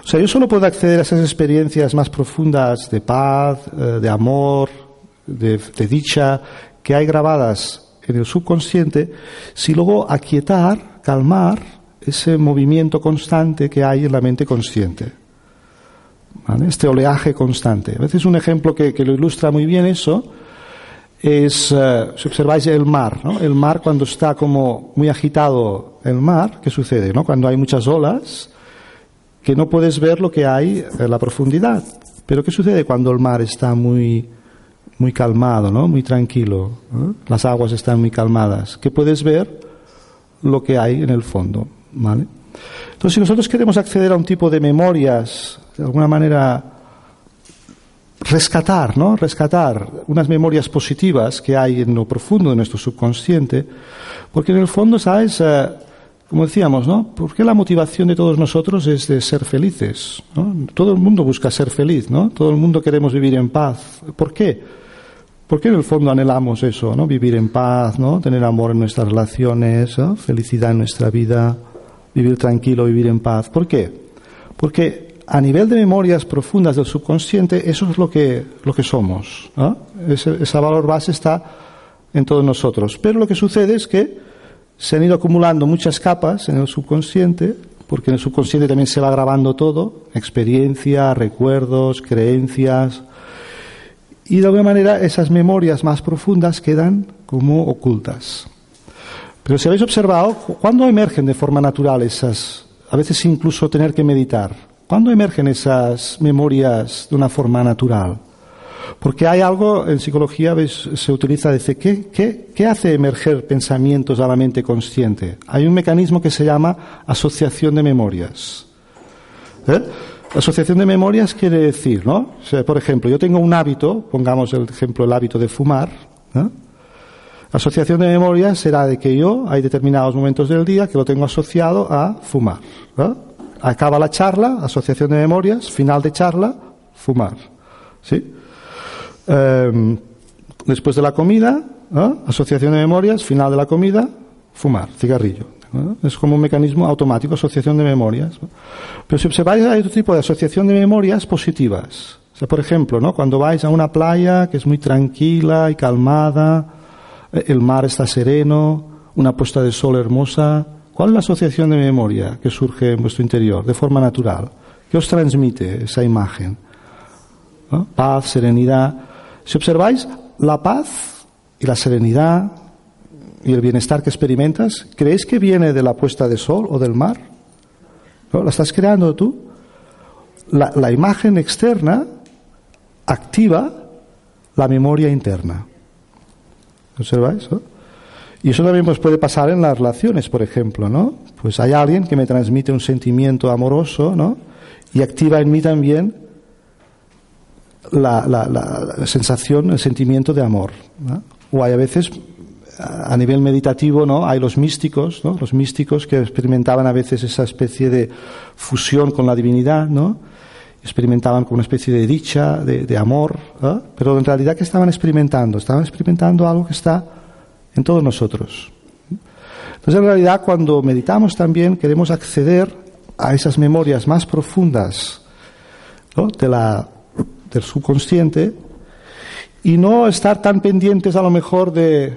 O sea, yo solo puedo acceder a esas experiencias más profundas de paz, eh, de amor, de, dicha, que hay grabadas en el subconsciente, si luego aquietar, calmar ese movimiento constante que hay en la mente consciente. ¿Vale? Este oleaje constante. A veces un ejemplo que, que lo ilustra muy bien eso es, uh, si observáis el mar, ¿no? El mar cuando está como muy agitado el mar, ¿qué sucede? ¿no? Cuando hay muchas olas, que no puedes ver lo que hay en la profundidad. Pero ¿qué sucede cuando el mar está muy, muy calmado, ¿no? muy tranquilo? Las aguas están muy calmadas. Que puedes ver lo que hay en el fondo. ¿vale? Entonces, si nosotros queremos acceder a un tipo de memorias, de alguna manera rescatar, ¿no? Rescatar unas memorias positivas que hay en lo profundo de nuestro subconsciente, porque en el fondo, ¿sabes? Eh, como decíamos, ¿no? ¿Por qué la motivación de todos nosotros es de ser felices? Todo el mundo busca ser feliz, ¿no? Todo el mundo queremos vivir en paz. ¿Por qué? ¿Por qué en el fondo anhelamos eso, ¿no? Vivir en paz, ¿no? Tener amor en nuestras relaciones, ¿no? felicidad en nuestra vida, vivir tranquilo, vivir en paz. ¿Por qué? Porque a nivel de memorias profundas del subconsciente, eso es lo que, lo que somos. ¿no? Ese, valor base está en todos nosotros. Pero lo que sucede es que se han ido acumulando muchas capas en el subconsciente, porque en el subconsciente también se va grabando todo, experiencia, recuerdos, creencias, y de alguna manera esas memorias más profundas quedan como ocultas. Pero si habéis observado, ¿cuándo emergen de forma natural esas, a veces incluso tener que meditar? ¿Cuándo emergen esas memorias de una forma natural? Porque hay algo en psicología, ¿ves? se utiliza, dice, ¿qué, qué, ¿qué hace emerger pensamientos a la mente consciente? Hay un mecanismo que se llama asociación de memorias. ¿Eh? Asociación de memorias quiere decir, ¿no? Por ejemplo, yo tengo un hábito, pongamos el ejemplo el hábito de fumar. Asociación de memorias será de que yo hay determinados momentos del día que lo tengo asociado a fumar. ¿no? Acaba la charla, asociación de memorias, final de charla, fumar. ¿Sí? Eh, después de la comida, ¿no? asociación de memorias, final de la comida, fumar, cigarrillo. Es como un mecanismo automático, asociación de memorias. Pero si observáis, hay otro tipo de asociación de memorias positivas. Por ejemplo, cuando vais a una playa que es muy tranquila y calmada, el mar está sereno, una puesta de sol hermosa, ¿cuál es la asociación de memoria que surge en vuestro interior de forma natural? ¿Qué os transmite esa imagen? ¿No? Paz, serenidad. Si observáis, la paz y la serenidad y el bienestar que experimentas, ¿creéis que viene de la puesta de sol o del mar? ¿No? ¿La estás creando tú? La, la imagen externa activa la memoria interna. ¿Observáis? ¿no? Y eso también pues, puede pasar en las relaciones, por ejemplo, ¿no? Pues hay alguien que me transmite un sentimiento amoroso, ¿no? Y activa en mí también la, la, la, sensación, el sentimiento de amor. ¿no? O hay a veces, a nivel meditativo, ¿no? Hay los místicos, ¿no? Los místicos que experimentaban a veces esa especie de fusión con la divinidad, ¿no? Experimentaban con una especie de dicha, de, de amor, pero en realidad ¿qué estaban experimentando? Estaban experimentando algo que está en todos nosotros. Entonces, en realidad, cuando meditamos también queremos acceder a esas memorias más profundas de la, del subconsciente y no estar tan pendientes a lo mejor de,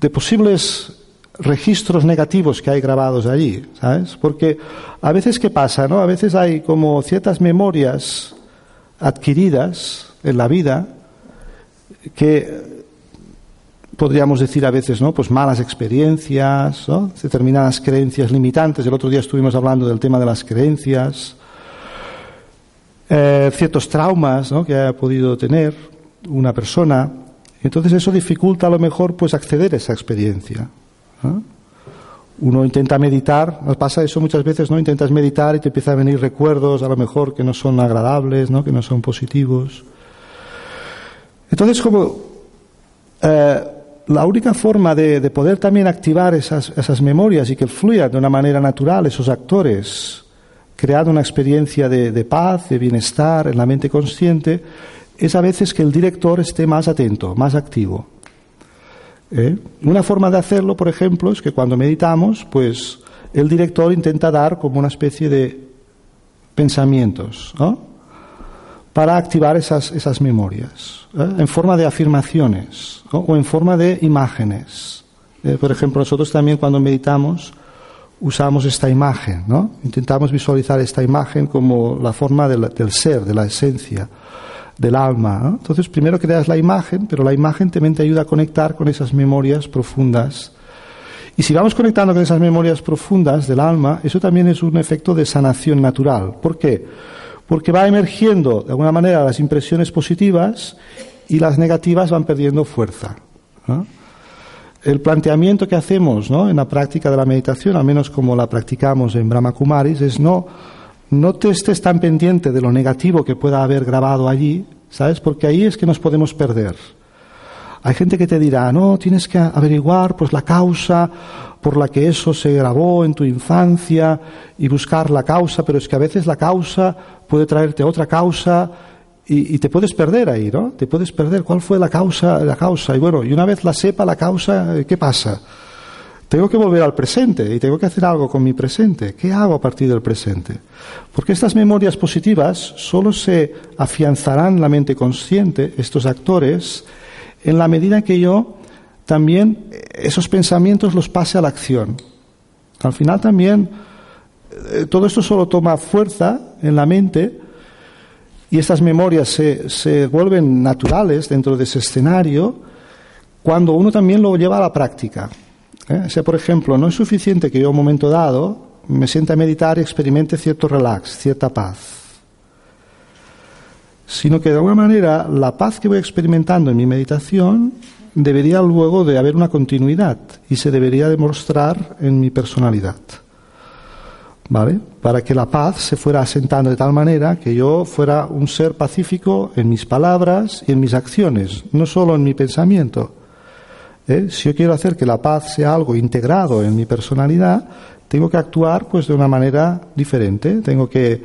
de posibles registros negativos que hay grabados allí, ¿sabes? Porque a veces, ¿qué pasa, no? A veces hay como ciertas memorias adquiridas en la vida que podríamos decir a veces, ¿no? Pues malas experiencias, ¿no? determinadas creencias limitantes. El otro día estuvimos hablando del tema de las creencias, eh, ciertos traumas, ¿no? Que haya podido tener una persona. Entonces eso dificulta a lo mejor pues acceder a esa experiencia. Uno intenta meditar, nos pasa eso muchas veces, ¿no? Intentas meditar y te empiezan a venir recuerdos a lo mejor que no son agradables, ¿no? Que no son positivos. Entonces como eh, la única forma de, poder también activar esas, esas, memorias y que fluyan de una manera natural esos actores, creando una experiencia de, de, paz, de bienestar en la mente consciente, es a veces que el director esté más atento, más activo. ¿Eh? Una forma de hacerlo, por ejemplo, es que cuando meditamos, pues el director intenta dar como una especie de pensamientos, ¿no? Para activar esas, esas memorias, ¿eh? en forma de afirmaciones o en forma de imágenes. Eh, por ejemplo, nosotros también cuando meditamos usamos esta imagen, ¿no? Intentamos visualizar esta imagen como la forma del, del ser, de la esencia, del alma. Entonces, primero creas la imagen, pero la imagen también te ayuda a conectar con esas memorias profundas. Y si vamos conectando con esas memorias profundas del alma, eso también es un efecto de sanación natural. ¿Por qué? Porque va emergiendo de alguna manera las impresiones positivas y las negativas van perdiendo fuerza. El planteamiento que hacemos en la práctica de la meditación, al menos como la practicamos en Brahma Kumaris, es no, no te estés tan pendiente de lo negativo que pueda haber grabado allí, ¿sabes? Porque ahí es que nos podemos perder. Hay gente que te dirá, no, tienes que averiguar pues la causa por la que eso se grabó en tu infancia y buscar la causa, pero es que a veces la causa puede traerte otra causa y, te puedes perder ahí, ¿no? Te puedes perder. ¿Cuál fue la causa? La causa. Y bueno, y una vez la sepa la causa, ¿qué pasa? Tengo que volver al presente y tengo que hacer algo con mi presente. ¿Qué hago a partir del presente? Porque estas memorias positivas solo se afianzarán la mente consciente, estos actores, en la medida que yo también esos pensamientos los pase a la acción. Al final también eh, todo esto solo toma fuerza en la mente y estas memorias se, se vuelven naturales dentro de ese escenario cuando uno también lo lleva a la práctica. ¿eh? Sea, por ejemplo, no es suficiente que yo a un momento dado me sienta a meditar y experimente cierto relax, cierta paz, sino que de alguna manera la paz que voy experimentando en mi meditación debería luego de haber una continuidad y se debería demostrar en mi personalidad. ¿vale? Para que la paz se fuera asentando de tal manera que yo fuera un ser pacífico en mis palabras y en mis acciones, no solo en mi pensamiento. ¿Eh? Si yo quiero hacer que la paz sea algo integrado en mi personalidad, tengo que actuar pues de una manera diferente, tengo que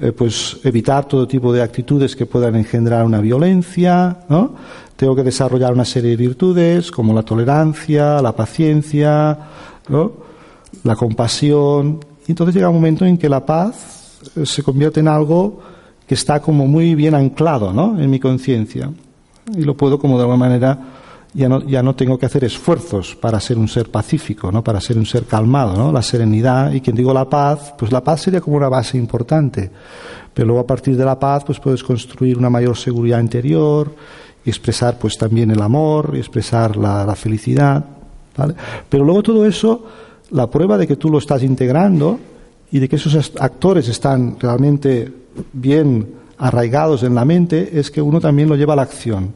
eh, pues evitar todo tipo de actitudes que puedan engendrar una violencia, ¿no? Tengo que desarrollar una serie de virtudes como la tolerancia, la paciencia, la compasión, y entonces llega un momento en que la paz eh, se convierte en algo que está como muy bien anclado ¿no? en mi conciencia. Y lo puedo como de alguna manera, ya no, ya no tengo que hacer esfuerzos para ser un ser pacífico, ¿no? para ser un ser calmado, ¿no? la serenidad. Y quien digo la paz, pues la paz sería como una base importante. Pero luego a partir de la paz pues puedes construir una mayor seguridad interior y expresar pues también el amor y expresar la, la felicidad. ¿vale? Pero luego todo eso la prueba de que tú lo estás integrando y de que esos actores están realmente bien arraigados en la mente es que uno también lo lleva a la acción.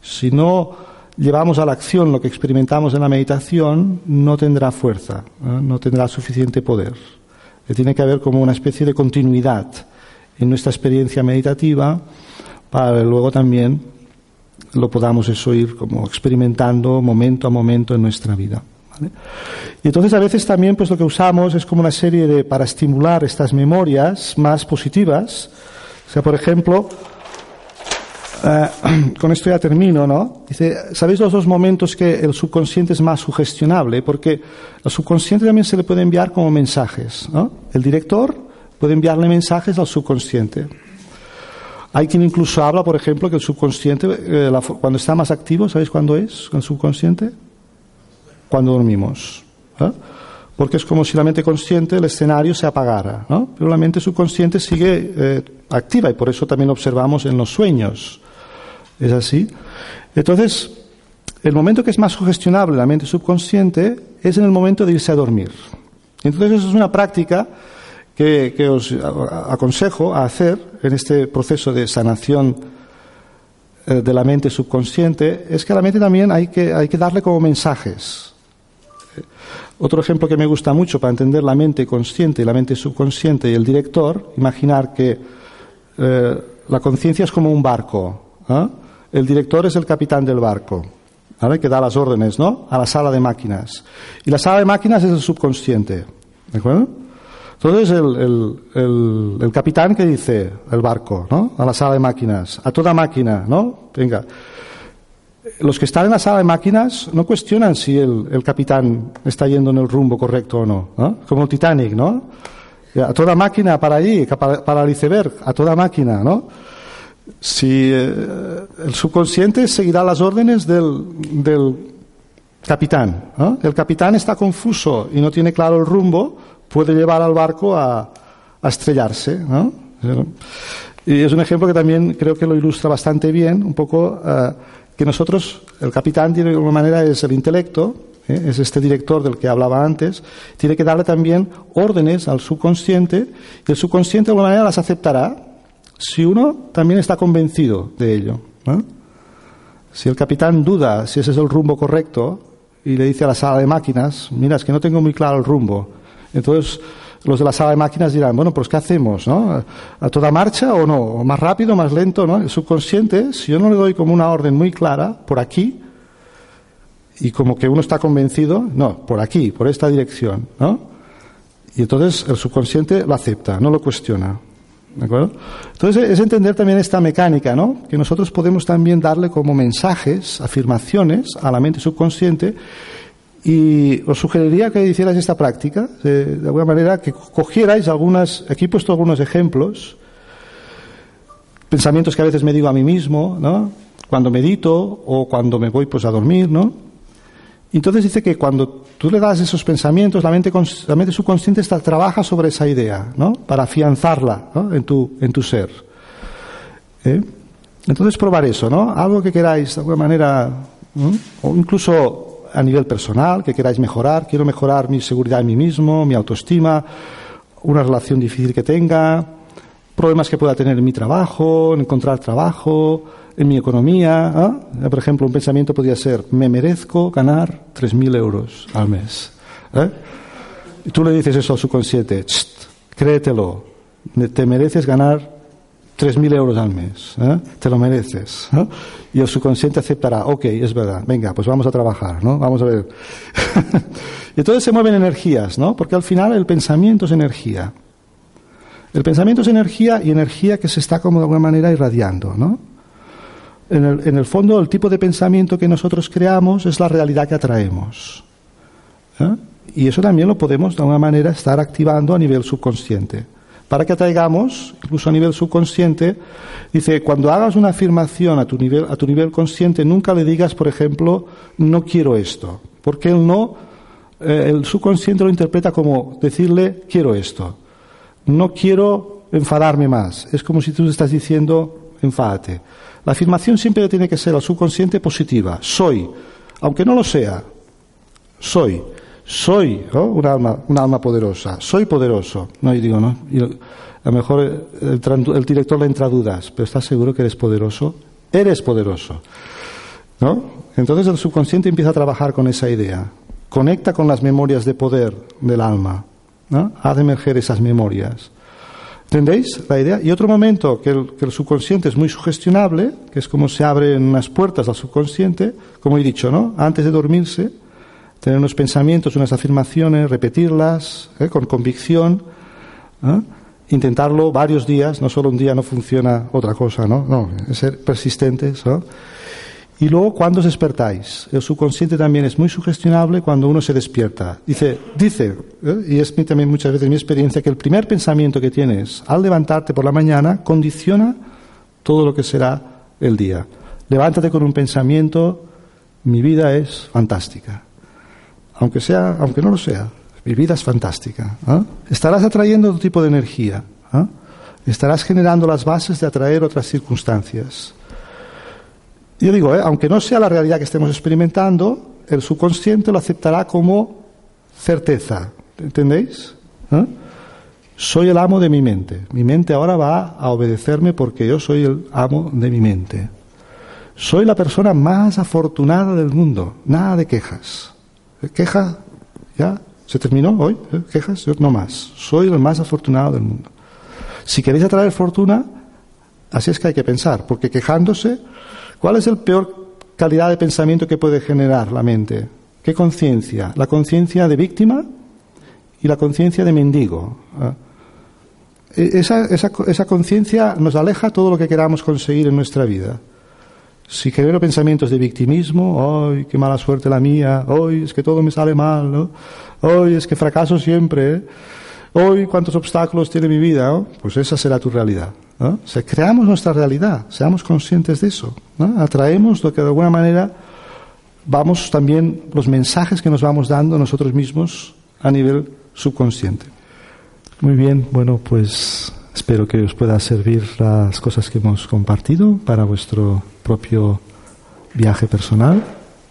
Si no llevamos a la acción lo que experimentamos en la meditación, no tendrá fuerza, no tendrá suficiente poder. Tiene que haber como una especie de continuidad en nuestra experiencia meditativa para luego también lo podamos eso ir como experimentando momento a momento en nuestra vida. Y entonces a veces también pues lo que usamos es como una serie de para estimular estas memorias más positivas. O sea, por ejemplo, Eh, con esto ya termino, ¿no? Dice, ¿sabéis los dos momentos que el subconsciente es más sugestionable? Porque al subconsciente también se le puede enviar como mensajes, ¿no? El director puede enviarle mensajes al subconsciente. Hay quien incluso habla, por ejemplo, que el subconsciente, eh, la cuando está más activo, ¿sabéis cuándo es el subconsciente? Cuando dormimos. ¿eh? Porque es como si la mente consciente, el escenario se apagara, ¿no? Pero la mente subconsciente sigue eh, activa y por eso también observamos en los sueños. ¿Es así? Entonces, el momento que es más sugestionable la mente subconsciente es en el momento de irse a dormir. Entonces, eso es una práctica que, os aconsejo a hacer en este proceso de sanación eh, de la mente subconsciente, es que a la mente también hay que, hay que darle como mensajes. Eh, Otro ejemplo que me gusta mucho para entender la mente consciente y la mente subconsciente y el director, imaginar que eh, la conciencia es como un barco. ¿ah? El director es el capitán del barco, que da las órdenes a la sala de máquinas. Y la sala de máquinas es el subconsciente. ¿De acuerdo? Entonces el, el, el, capitán que dice el barco, ¿no? A la sala de máquinas, a toda máquina, ¿no? Venga. Los que están en la sala de máquinas no cuestionan si el, el capitán está yendo en el rumbo correcto o no, ¿no? Como el Titanic, ¿no? A toda máquina para allí, para, para el iceberg, a toda máquina, ¿no? Si eh, el subconsciente seguirá las órdenes del, del capitán. ¿no? El capitán está confuso y no tiene claro el rumbo, puede llevar al barco a, estrellarse. ¿no? Y es un ejemplo que también creo que lo ilustra bastante bien, un poco eh, que nosotros, el capitán tiene de alguna manera es el intelecto, ¿eh? es este director del que hablaba antes, tiene que darle también órdenes al subconsciente y el subconsciente de alguna manera las aceptará si uno también está convencido de ello. Si el capitán duda si ese es el rumbo correcto y le dice a la sala de máquinas, mira, es que no tengo muy claro el rumbo. Entonces los de la sala de máquinas dirán, bueno, pues ¿qué hacemos? ¿no? ¿A toda marcha o no? ¿O ¿Más rápido, más lento? ¿no? El subconsciente, si yo no le doy como una orden muy clara, por aquí, y como que uno está convencido, no, por aquí, por esta dirección, ¿no? Y entonces el subconsciente lo acepta, no lo cuestiona. ¿De acuerdo? Entonces es entender también esta mecánica, ¿no? Que nosotros podemos también darle como mensajes, afirmaciones a la mente subconsciente y os sugeriría que hicierais esta práctica, de, de alguna manera que cogierais algunas, aquí he puesto algunos ejemplos, pensamientos que a veces me digo a mí mismo, ¿no? Cuando medito o cuando me voy pues a dormir, ¿no? Entonces dice que cuando tú le das esos pensamientos, la mente, la mente subconsciente está, trabaja sobre esa idea, ¿no? Para afianzarla ¿no? en, tu, en tu ser. ¿Eh? Entonces probar eso, ¿no? Algo que queráis de alguna manera, ¿no? o incluso a nivel personal, que queráis mejorar. Quiero mejorar mi seguridad en mí mismo, mi autoestima, una relación difícil que tenga, problemas que pueda tener en mi trabajo, en encontrar trabajo, en mi economía. ¿ah? Por ejemplo, un pensamiento podría ser, me merezco ganar 3.000 euros al mes. ¿eh? Y tú le dices eso al subconsciente, "Tst, créetelo, te mereces ganar 3.000 euros al mes, ¿eh? te lo mereces. ¿no? Y el subconsciente aceptará, ok, es verdad, venga, pues vamos a trabajar, ¿no? Vamos a ver. y entonces se mueven energías, ¿no? Porque al final el pensamiento es energía. El pensamiento es energía y energía que se está como de alguna manera irradiando, ¿no? En el, en el fondo, el tipo de pensamiento que nosotros creamos es la realidad que atraemos. ¿eh? Y eso también lo podemos de alguna manera estar activando a nivel subconsciente. Para que atraigamos, incluso a nivel subconsciente, dice, cuando hagas una afirmación a tu nivel, a tu nivel consciente, nunca le digas, por ejemplo, no quiero esto. Porque el no, eh, el subconsciente lo interpreta como decirle, quiero esto. No quiero enfadarme más. Es como si tú estás diciendo, enfádate. La afirmación siempre tiene que ser al subconsciente positiva. Soy, aunque no lo sea, soy. Soy un, alma, un alma poderosa. Soy poderoso. No, y digo, no. A lo mejor el, director le entra dudas, pero ¿estás seguro que eres poderoso? Eres poderoso. ¿No? Entonces el subconsciente empieza a trabajar con esa idea. Conecta con las memorias de poder del alma. ¿no? Haz emerger esas memorias. ¿Entendéis la idea? Y otro momento que el, que el, subconsciente es muy sugestionable, que es como se abren unas puertas al subconsciente, como he dicho, ¿no? Antes de dormirse, tener unos pensamientos, unas afirmaciones, repetirlas ¿eh? con convicción. ¿eh? intentarlo varios días, no solo un día no funciona otra cosa, ¿no? No, ser persistentes, ¿no? Y luego, cuando os despertáis? El subconsciente también es muy sugestionable cuando uno se despierta. Dice, dice, ¿eh? y es también muchas veces mi experiencia, que el primer pensamiento que tienes al levantarte por la mañana condiciona todo lo que será el día. Levántate con un pensamiento, mi vida es fantástica. Aunque sea, aunque no lo sea, mi vida es fantástica. ¿eh? Estarás atrayendo otro tipo de energía. ¿eh? Estarás generando las bases de atraer otras circunstancias. Yo digo, ¿eh? aunque no sea la realidad que estemos experimentando, el subconsciente lo aceptará como certeza. ¿Entendéis? Soy el amo de mi mente. Mi mente ahora va a obedecerme porque yo soy el amo de mi mente. Soy la persona más afortunada del mundo. Nada de quejas. ¿Queja? ¿Ya? ¿Se terminó hoy? ¿Eh? ¿Quejas? No más. Soy el más afortunado del mundo. Si queréis atraer fortuna, así es que hay que pensar, porque quejándose, ¿cuál es el peor calidad de pensamiento que puede generar la mente? ¿Qué conciencia? La conciencia de víctima y la conciencia de mendigo. ¿eh? E, esa, esa, esa conciencia nos aleja todo lo que queramos conseguir en nuestra vida. Si genero pensamientos de victimismo, ¡ay, qué mala suerte la mía! ¡ay, es que todo me sale mal! ¿no? ¡ay, es que fracaso siempre! ¿eh? ¡ay, cuántos obstáculos tiene mi vida! Pues esa será tu realidad. ¿no? Creamos nuestra realidad, seamos conscientes de eso. Atraemos lo que de alguna manera vamos también, los mensajes que nos vamos dando nosotros mismos a nivel subconsciente. Muy bien, bueno, pues espero que os pueda servir las cosas que hemos compartido para vuestro propio viaje personal.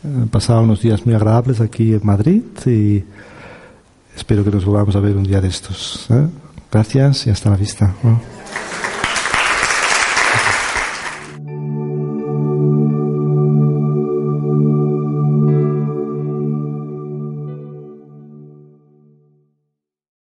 He pasado unos días muy agradables aquí en Madrid y espero que nos volvamos a ver un día de estos. ¿eh? Gracias y hasta la vista.